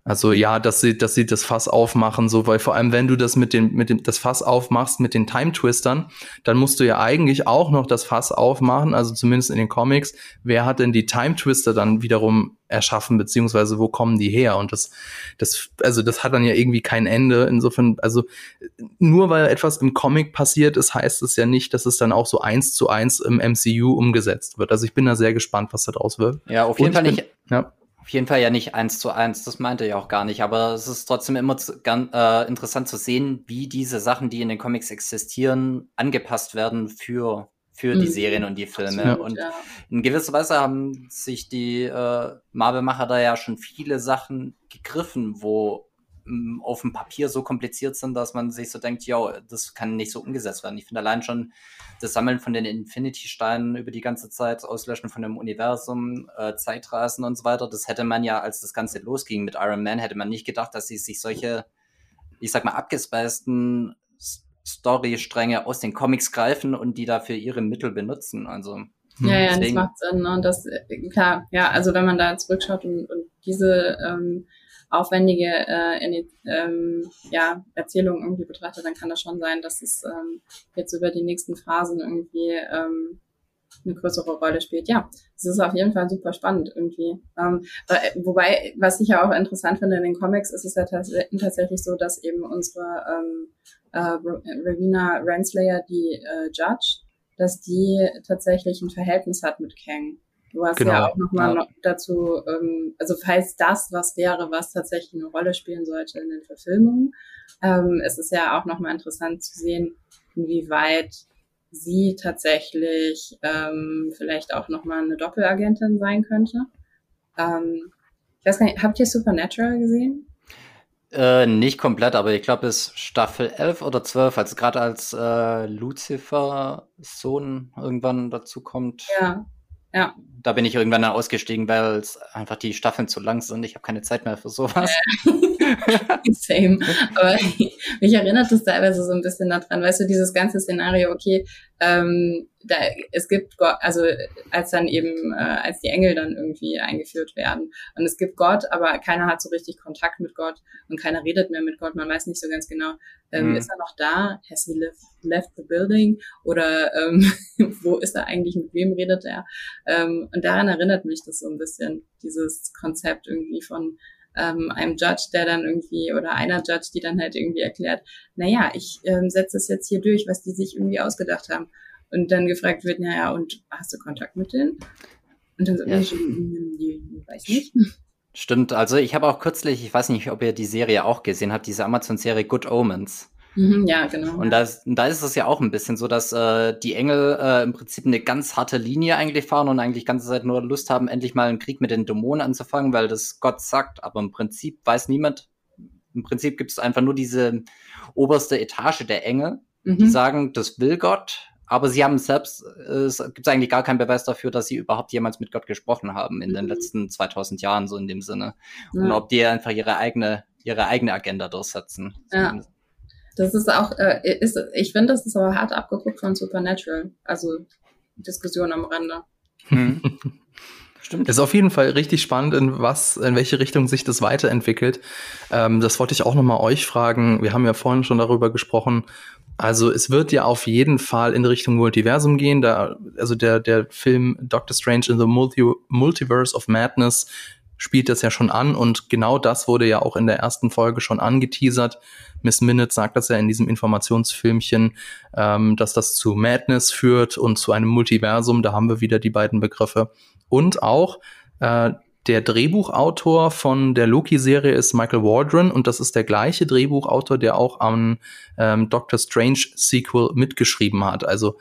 Also ja, dass sie, dass sie das Fass aufmachen, so, weil vor allem, wenn du das mit dem, mit dem, das Fass aufmachst mit den Time Twistern, dann musst du ja eigentlich auch noch das Fass aufmachen, also zumindest in den Comics, wer hat denn die Time Twister dann wiederum erschaffen, beziehungsweise wo kommen die her? Und das, das, also das hat dann ja irgendwie kein Ende. Insofern, also nur weil etwas im Comic passiert ist, heißt es ja nicht, dass es dann auch so eins zu eins im MCU umgesetzt wird. Also ich bin da sehr gespannt, was da draus wird. Ja, auf jeden Und Fall nicht. ja auf jeden Fall ja nicht eins zu eins, das meinte ja auch gar nicht, aber es ist trotzdem immer zu, ganz, äh, interessant zu sehen, wie diese Sachen, die in den Comics existieren, angepasst werden für, für mhm. die Serien und die Filme. Absolut, und ja. in gewisser Weise haben sich die äh, Marvel-Macher da ja schon viele Sachen gegriffen, wo auf dem Papier so kompliziert sind, dass man sich so denkt, ja, das kann nicht so umgesetzt werden. Ich finde allein schon das Sammeln von den Infinity-Steinen über die ganze Zeit, Auslöschen von dem Universum, äh, Zeitreisen und so weiter, das hätte man ja, als das Ganze losging mit Iron Man, hätte man nicht gedacht, dass sie sich solche, ich sag mal, abgespeisten Story-Stränge aus den Comics greifen und die dafür ihre Mittel benutzen. Also ja, ja, deswegen. das macht Sinn. Und das, äh, klar, ja, also wenn man da zurückschaut und, und diese ähm, aufwendige äh, ähm, ja, Erzählung irgendwie betrachtet, dann kann das schon sein, dass es ähm, jetzt über die nächsten Phasen irgendwie ähm, eine größere Rolle spielt. Ja, es ist auf jeden Fall super spannend irgendwie. Ähm, wobei, was ich ja auch interessant finde in den Comics, ist es ja tatsächlich so, dass eben unsere ähm, äh, Ravina Renslayer, die äh, Judge, dass die tatsächlich ein Verhältnis hat mit Kang. Du hast genau. ja auch nochmal ja. dazu, ähm, also falls das was wäre, was tatsächlich eine Rolle spielen sollte in den Verfilmungen, ähm, es ist ja auch nochmal interessant zu sehen, inwieweit sie tatsächlich ähm, vielleicht auch nochmal eine Doppelagentin sein könnte. Ähm, ich weiß gar nicht, habt ihr Supernatural gesehen? Äh, nicht komplett, aber ich glaube, es ist Staffel 11 oder 12, also gerade als äh, Lucifer Sohn irgendwann dazu kommt. Ja, ja. Da bin ich irgendwann dann ausgestiegen, weil es einfach die Staffeln zu lang sind. Ich habe keine Zeit mehr für sowas. Same. Aber mich erinnert das teilweise so ein bisschen daran, weißt du, dieses ganze Szenario, okay, ähm, da, es gibt Gott, also als dann eben, äh, als die Engel dann irgendwie eingeführt werden. Und es gibt Gott, aber keiner hat so richtig Kontakt mit Gott und keiner redet mehr mit Gott. Man weiß nicht so ganz genau, ähm, mhm. ist er noch da? Has he left, left the building? Oder ähm, wo ist er eigentlich? Mit wem redet er? Ähm, und daran erinnert mich das so ein bisschen, dieses Konzept irgendwie von ähm, einem Judge, der dann irgendwie, oder einer Judge, die dann halt irgendwie erklärt, naja, ich ähm, setze es jetzt hier durch, was die sich irgendwie ausgedacht haben. Und dann gefragt wird, naja, und hast du Kontakt mit denen? Und dann so, ja. ich, weiß nicht. Stimmt, also ich habe auch kürzlich, ich weiß nicht, ob ihr die Serie auch gesehen habt, diese Amazon-Serie Good Omens. Mhm, ja, genau. Und da, ist, da ist es ja auch ein bisschen so, dass äh, die Engel äh, im Prinzip eine ganz harte Linie eigentlich fahren und eigentlich ganze Zeit nur Lust haben, endlich mal einen Krieg mit den Dämonen anzufangen, weil das Gott sagt. Aber im Prinzip weiß niemand, im Prinzip gibt es einfach nur diese oberste Etage der Engel Mhm. Die sagen, das will Gott, aber sie haben selbst, äh, es gibt eigentlich gar keinen Beweis dafür, dass sie überhaupt jemals mit Gott gesprochen haben in mhm. den letzten 2000 Jahren, so in dem Sinne. Ja. Und ob die einfach ihre eigene, ihre eigene Agenda durchsetzen. Ja. Das ist auch, äh, ist, ich finde, das ist aber hart abgeguckt von Supernatural. Also Diskussion am Rande. Hm. Stimmt. Ist auf jeden Fall richtig spannend, in was, in welche Richtung sich das weiterentwickelt. Ähm, das wollte ich auch nochmal euch fragen. Wir haben ja vorhin schon darüber gesprochen. Also es wird ja auf jeden Fall in Richtung Multiversum gehen. Da, also der, der Film Doctor Strange in the Multi Multiverse of Madness spielt das ja schon an und genau das wurde ja auch in der ersten Folge schon angeteasert. Miss Minute sagt das ja in diesem Informationsfilmchen, ähm, dass das zu Madness führt und zu einem Multiversum. Da haben wir wieder die beiden Begriffe. Und auch äh, der Drehbuchautor von der Loki-Serie ist Michael Waldron und das ist der gleiche Drehbuchautor, der auch am ähm, Doctor Strange Sequel mitgeschrieben hat. Also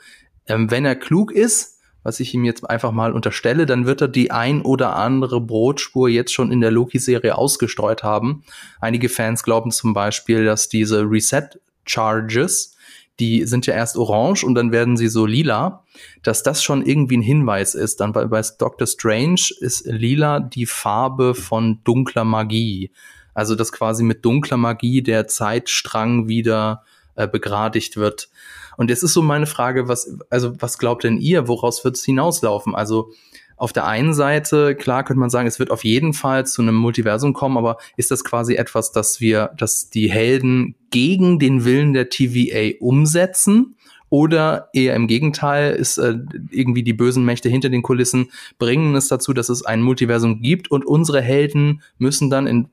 ähm, wenn er klug ist, was ich ihm jetzt einfach mal unterstelle, dann wird er die ein oder andere Brotspur jetzt schon in der Loki-Serie ausgestreut haben. Einige Fans glauben zum Beispiel, dass diese Reset-Charges, die sind ja erst orange und dann werden sie so lila, dass das schon irgendwie ein Hinweis ist. Dann bei, bei Doctor Strange ist lila die Farbe von dunkler Magie. Also dass quasi mit dunkler Magie der Zeitstrang wieder äh, begradigt wird. Und jetzt ist so meine Frage, was, also was glaubt denn ihr, woraus wird es hinauslaufen? Also auf der einen Seite, klar könnte man sagen, es wird auf jeden Fall zu einem Multiversum kommen, aber ist das quasi etwas, dass wir, dass die Helden gegen den Willen der TVA umsetzen? Oder eher im Gegenteil, ist äh, irgendwie die bösen Mächte hinter den Kulissen bringen es dazu, dass es ein Multiversum gibt und unsere Helden müssen dann in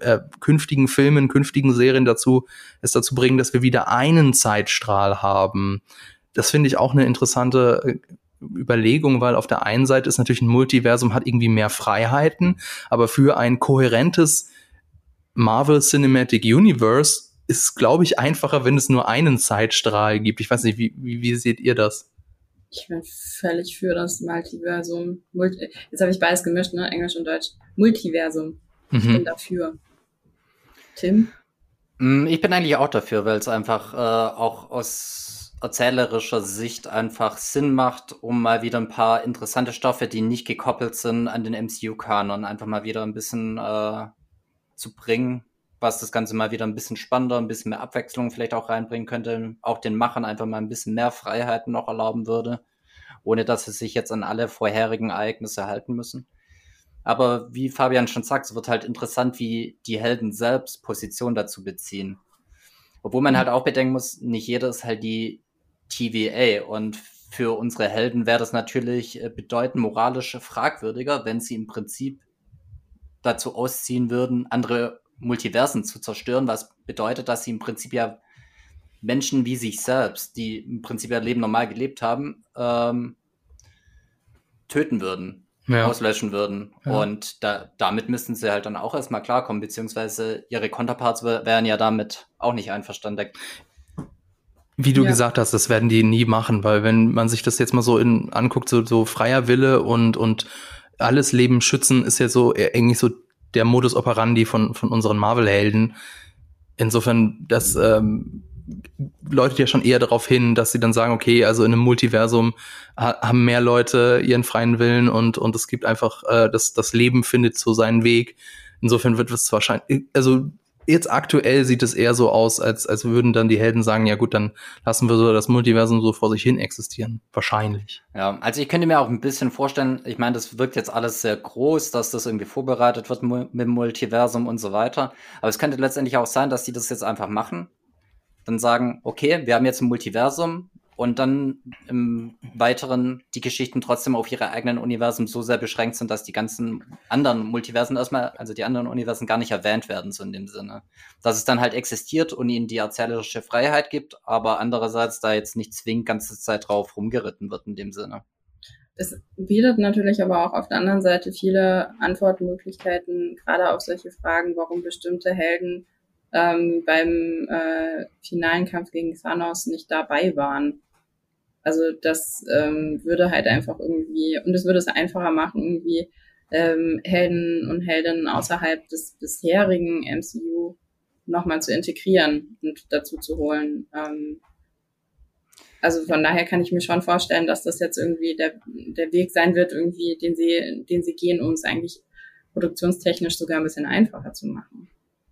äh, künftigen Filmen, künftigen Serien dazu, es dazu bringen, dass wir wieder einen Zeitstrahl haben. Das finde ich auch eine interessante äh, Überlegung, weil auf der einen Seite ist natürlich ein Multiversum hat irgendwie mehr Freiheiten, aber für ein kohärentes Marvel Cinematic Universe ist, glaube ich, einfacher, wenn es nur einen Zeitstrahl gibt. Ich weiß nicht, wie, wie, wie seht ihr das? Ich bin völlig für das Multiversum. Multi Jetzt habe ich beides gemischt, ne? Englisch und Deutsch. Multiversum. Ich mhm. bin dafür. Tim? Mm, ich bin eigentlich auch dafür, weil es einfach äh, auch aus erzählerischer Sicht einfach Sinn macht, um mal wieder ein paar interessante Stoffe, die nicht gekoppelt sind an den MCU-Kanon, einfach mal wieder ein bisschen äh, zu bringen, was das Ganze mal wieder ein bisschen spannender, ein bisschen mehr Abwechslung vielleicht auch reinbringen könnte, auch den Machern einfach mal ein bisschen mehr Freiheiten noch erlauben würde, ohne dass sie sich jetzt an alle vorherigen Ereignisse halten müssen. Aber wie Fabian schon sagt, es wird halt interessant, wie die Helden selbst Position dazu beziehen. Obwohl man halt auch bedenken muss, nicht jeder ist halt die TVA und für unsere Helden wäre das natürlich äh, bedeutend moralisch fragwürdiger, wenn sie im Prinzip dazu ausziehen würden, andere Multiversen zu zerstören, was bedeutet, dass sie im Prinzip ja Menschen wie sich selbst, die im Prinzip ihr Leben normal gelebt haben, ähm, töten würden ja. auslöschen würden. Ja. Und da, damit müssten sie halt dann auch erstmal klarkommen, beziehungsweise ihre Konterparts wären ja damit auch nicht einverstanden. Wie du ja. gesagt hast, das werden die nie machen, weil wenn man sich das jetzt mal so in, anguckt, so, so freier Wille und, und alles Leben schützen, ist ja so e, eigentlich so der Modus operandi von, von unseren Marvel-Helden. Insofern, das ähm, läutet ja schon eher darauf hin, dass sie dann sagen, okay, also in einem Multiversum haben mehr Leute ihren freien Willen und, und es gibt einfach, äh, das, das Leben findet so seinen Weg. Insofern wird es wahrscheinlich, also jetzt aktuell sieht es eher so aus, als, als würden dann die Helden sagen, ja gut, dann lassen wir so das Multiversum so vor sich hin existieren. Wahrscheinlich. Ja, also ich könnte mir auch ein bisschen vorstellen, ich meine, das wirkt jetzt alles sehr groß, dass das irgendwie vorbereitet wird mit dem Multiversum und so weiter. Aber es könnte letztendlich auch sein, dass die das jetzt einfach machen dann sagen, okay, wir haben jetzt ein Multiversum und dann im Weiteren die Geschichten trotzdem auf ihre eigenen Universen so sehr beschränkt sind, dass die ganzen anderen Multiversen erstmal, also die anderen Universen gar nicht erwähnt werden, so in dem Sinne. Dass es dann halt existiert und ihnen die erzählerische Freiheit gibt, aber andererseits da jetzt nicht zwingend ganze Zeit drauf rumgeritten wird in dem Sinne. Es bietet natürlich aber auch auf der anderen Seite viele Antwortmöglichkeiten, gerade auf solche Fragen, warum bestimmte Helden ähm, beim äh, finalen Kampf gegen Thanos nicht dabei waren. Also das ähm, würde halt einfach irgendwie, und es würde es einfacher machen, irgendwie ähm, Helden und Heldinnen außerhalb des bisherigen MCU nochmal zu integrieren und dazu zu holen. Ähm, also von daher kann ich mir schon vorstellen, dass das jetzt irgendwie der, der Weg sein wird, irgendwie, den sie, den sie gehen, um es eigentlich produktionstechnisch sogar ein bisschen einfacher zu machen.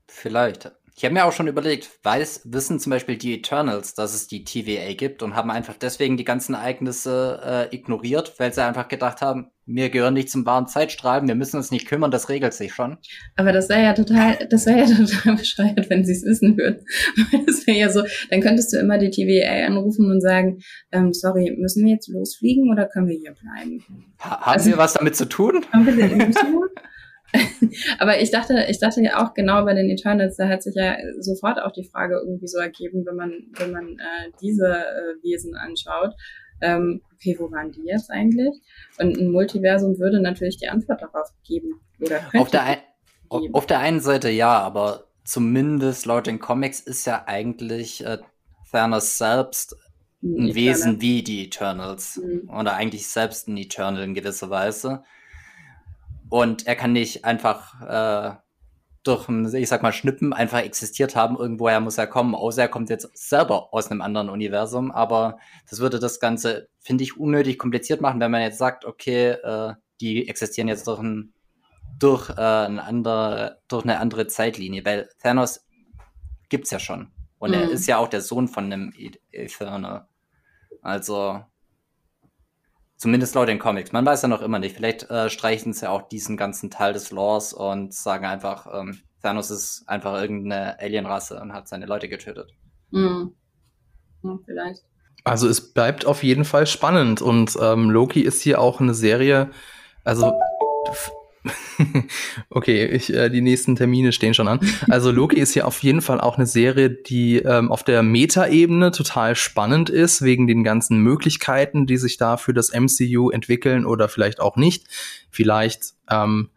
Vielleicht. Ich habe mir auch schon überlegt, weiß, wissen zum Beispiel die Eternals, dass es die TVA gibt und haben einfach deswegen die ganzen Ereignisse äh, ignoriert, weil sie einfach gedacht haben, wir gehören nicht zum wahren Zeitstrahl, wir müssen uns nicht kümmern, das regelt sich schon. Aber das wäre ja total, das wäre ja total bescheuert, wenn sie es wissen würden. das wäre ja so, dann könntest du immer die TVA anrufen und sagen, ähm, sorry, müssen wir jetzt losfliegen oder können wir hier bleiben? Ha haben also, wir was damit zu tun? Haben wir denn zu tun? Aber ich dachte, ich dachte ja auch genau bei den Eternals, da hat sich ja sofort auch die Frage irgendwie so ergeben, wenn man, wenn man äh, diese äh, Wesen anschaut. Ähm, okay, wo waren die jetzt eigentlich? Und ein Multiversum würde natürlich die Antwort darauf geben. Oder auf der, ein, geben. auf der einen Seite ja, aber zumindest laut den Comics ist ja eigentlich äh, Thanos selbst ein Wesen wie die Eternals. Mhm. Oder eigentlich selbst ein Eternal in gewisser Weise. Und er kann nicht einfach äh, durch ein, ich sag mal, Schnippen einfach existiert haben. Irgendwoher muss er kommen, außer er kommt jetzt selber aus einem anderen Universum. Aber das würde das Ganze, finde ich, unnötig kompliziert machen, wenn man jetzt sagt, okay, äh, die existieren jetzt durch ein durch, äh, eine andere, durch eine andere Zeitlinie, weil Thanos gibt's ja schon. Und mhm. er ist ja auch der Sohn von einem Eternal. Also, Zumindest laut den Comics. Man weiß ja noch immer nicht. Vielleicht äh, streichen sie auch diesen ganzen Teil des Lores und sagen einfach, ähm, Thanos ist einfach irgendeine Alienrasse und hat seine Leute getötet. Mhm. Ja, vielleicht. Also es bleibt auf jeden Fall spannend und ähm, Loki ist hier auch eine Serie, also okay, ich, äh, die nächsten Termine stehen schon an. Also Loki ist ja auf jeden Fall auch eine Serie, die ähm, auf der Meta-Ebene total spannend ist, wegen den ganzen Möglichkeiten, die sich da für das MCU entwickeln oder vielleicht auch nicht. Vielleicht ähm,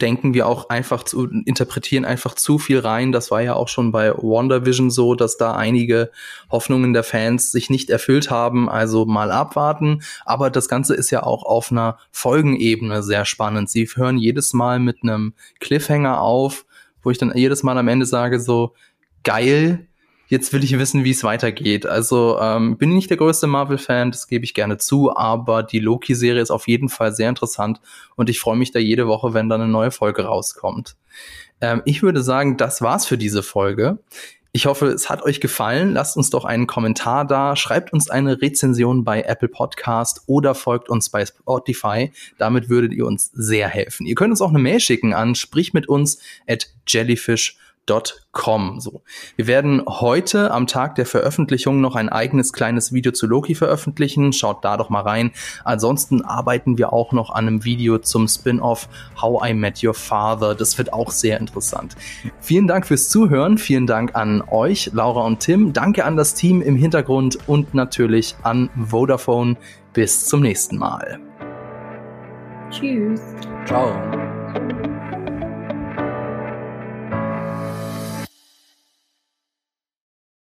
denken wir auch einfach zu, interpretieren einfach zu viel rein. Das war ja auch schon bei WandaVision so, dass da einige Hoffnungen der Fans sich nicht erfüllt haben. Also mal abwarten. Aber das Ganze ist ja auch auf einer Folgenebene sehr spannend. Sie hören jedes Mal mit einem Cliffhanger auf, wo ich dann jedes Mal am Ende sage so, geil, jetzt will ich wissen, wie es weitergeht. Also ähm, bin nicht der größte Marvel-Fan, das gebe ich gerne zu, aber die Loki-Serie ist auf jeden Fall sehr interessant und ich freue mich da jede Woche, wenn da eine neue Folge rauskommt. Ähm, ich würde sagen, das war's für diese Folge. Ich hoffe, es hat euch gefallen. Lasst uns doch einen Kommentar da, schreibt uns eine Rezension bei Apple Podcast oder folgt uns bei Spotify. Damit würdet ihr uns sehr helfen. Ihr könnt uns auch eine Mail schicken an sprich mit uns at jellyfish Com. So. Wir werden heute am Tag der Veröffentlichung noch ein eigenes kleines Video zu Loki veröffentlichen. Schaut da doch mal rein. Ansonsten arbeiten wir auch noch an einem Video zum Spin-off How I Met Your Father. Das wird auch sehr interessant. Vielen Dank fürs Zuhören. Vielen Dank an euch, Laura und Tim. Danke an das Team im Hintergrund und natürlich an Vodafone. Bis zum nächsten Mal. Tschüss. Ciao.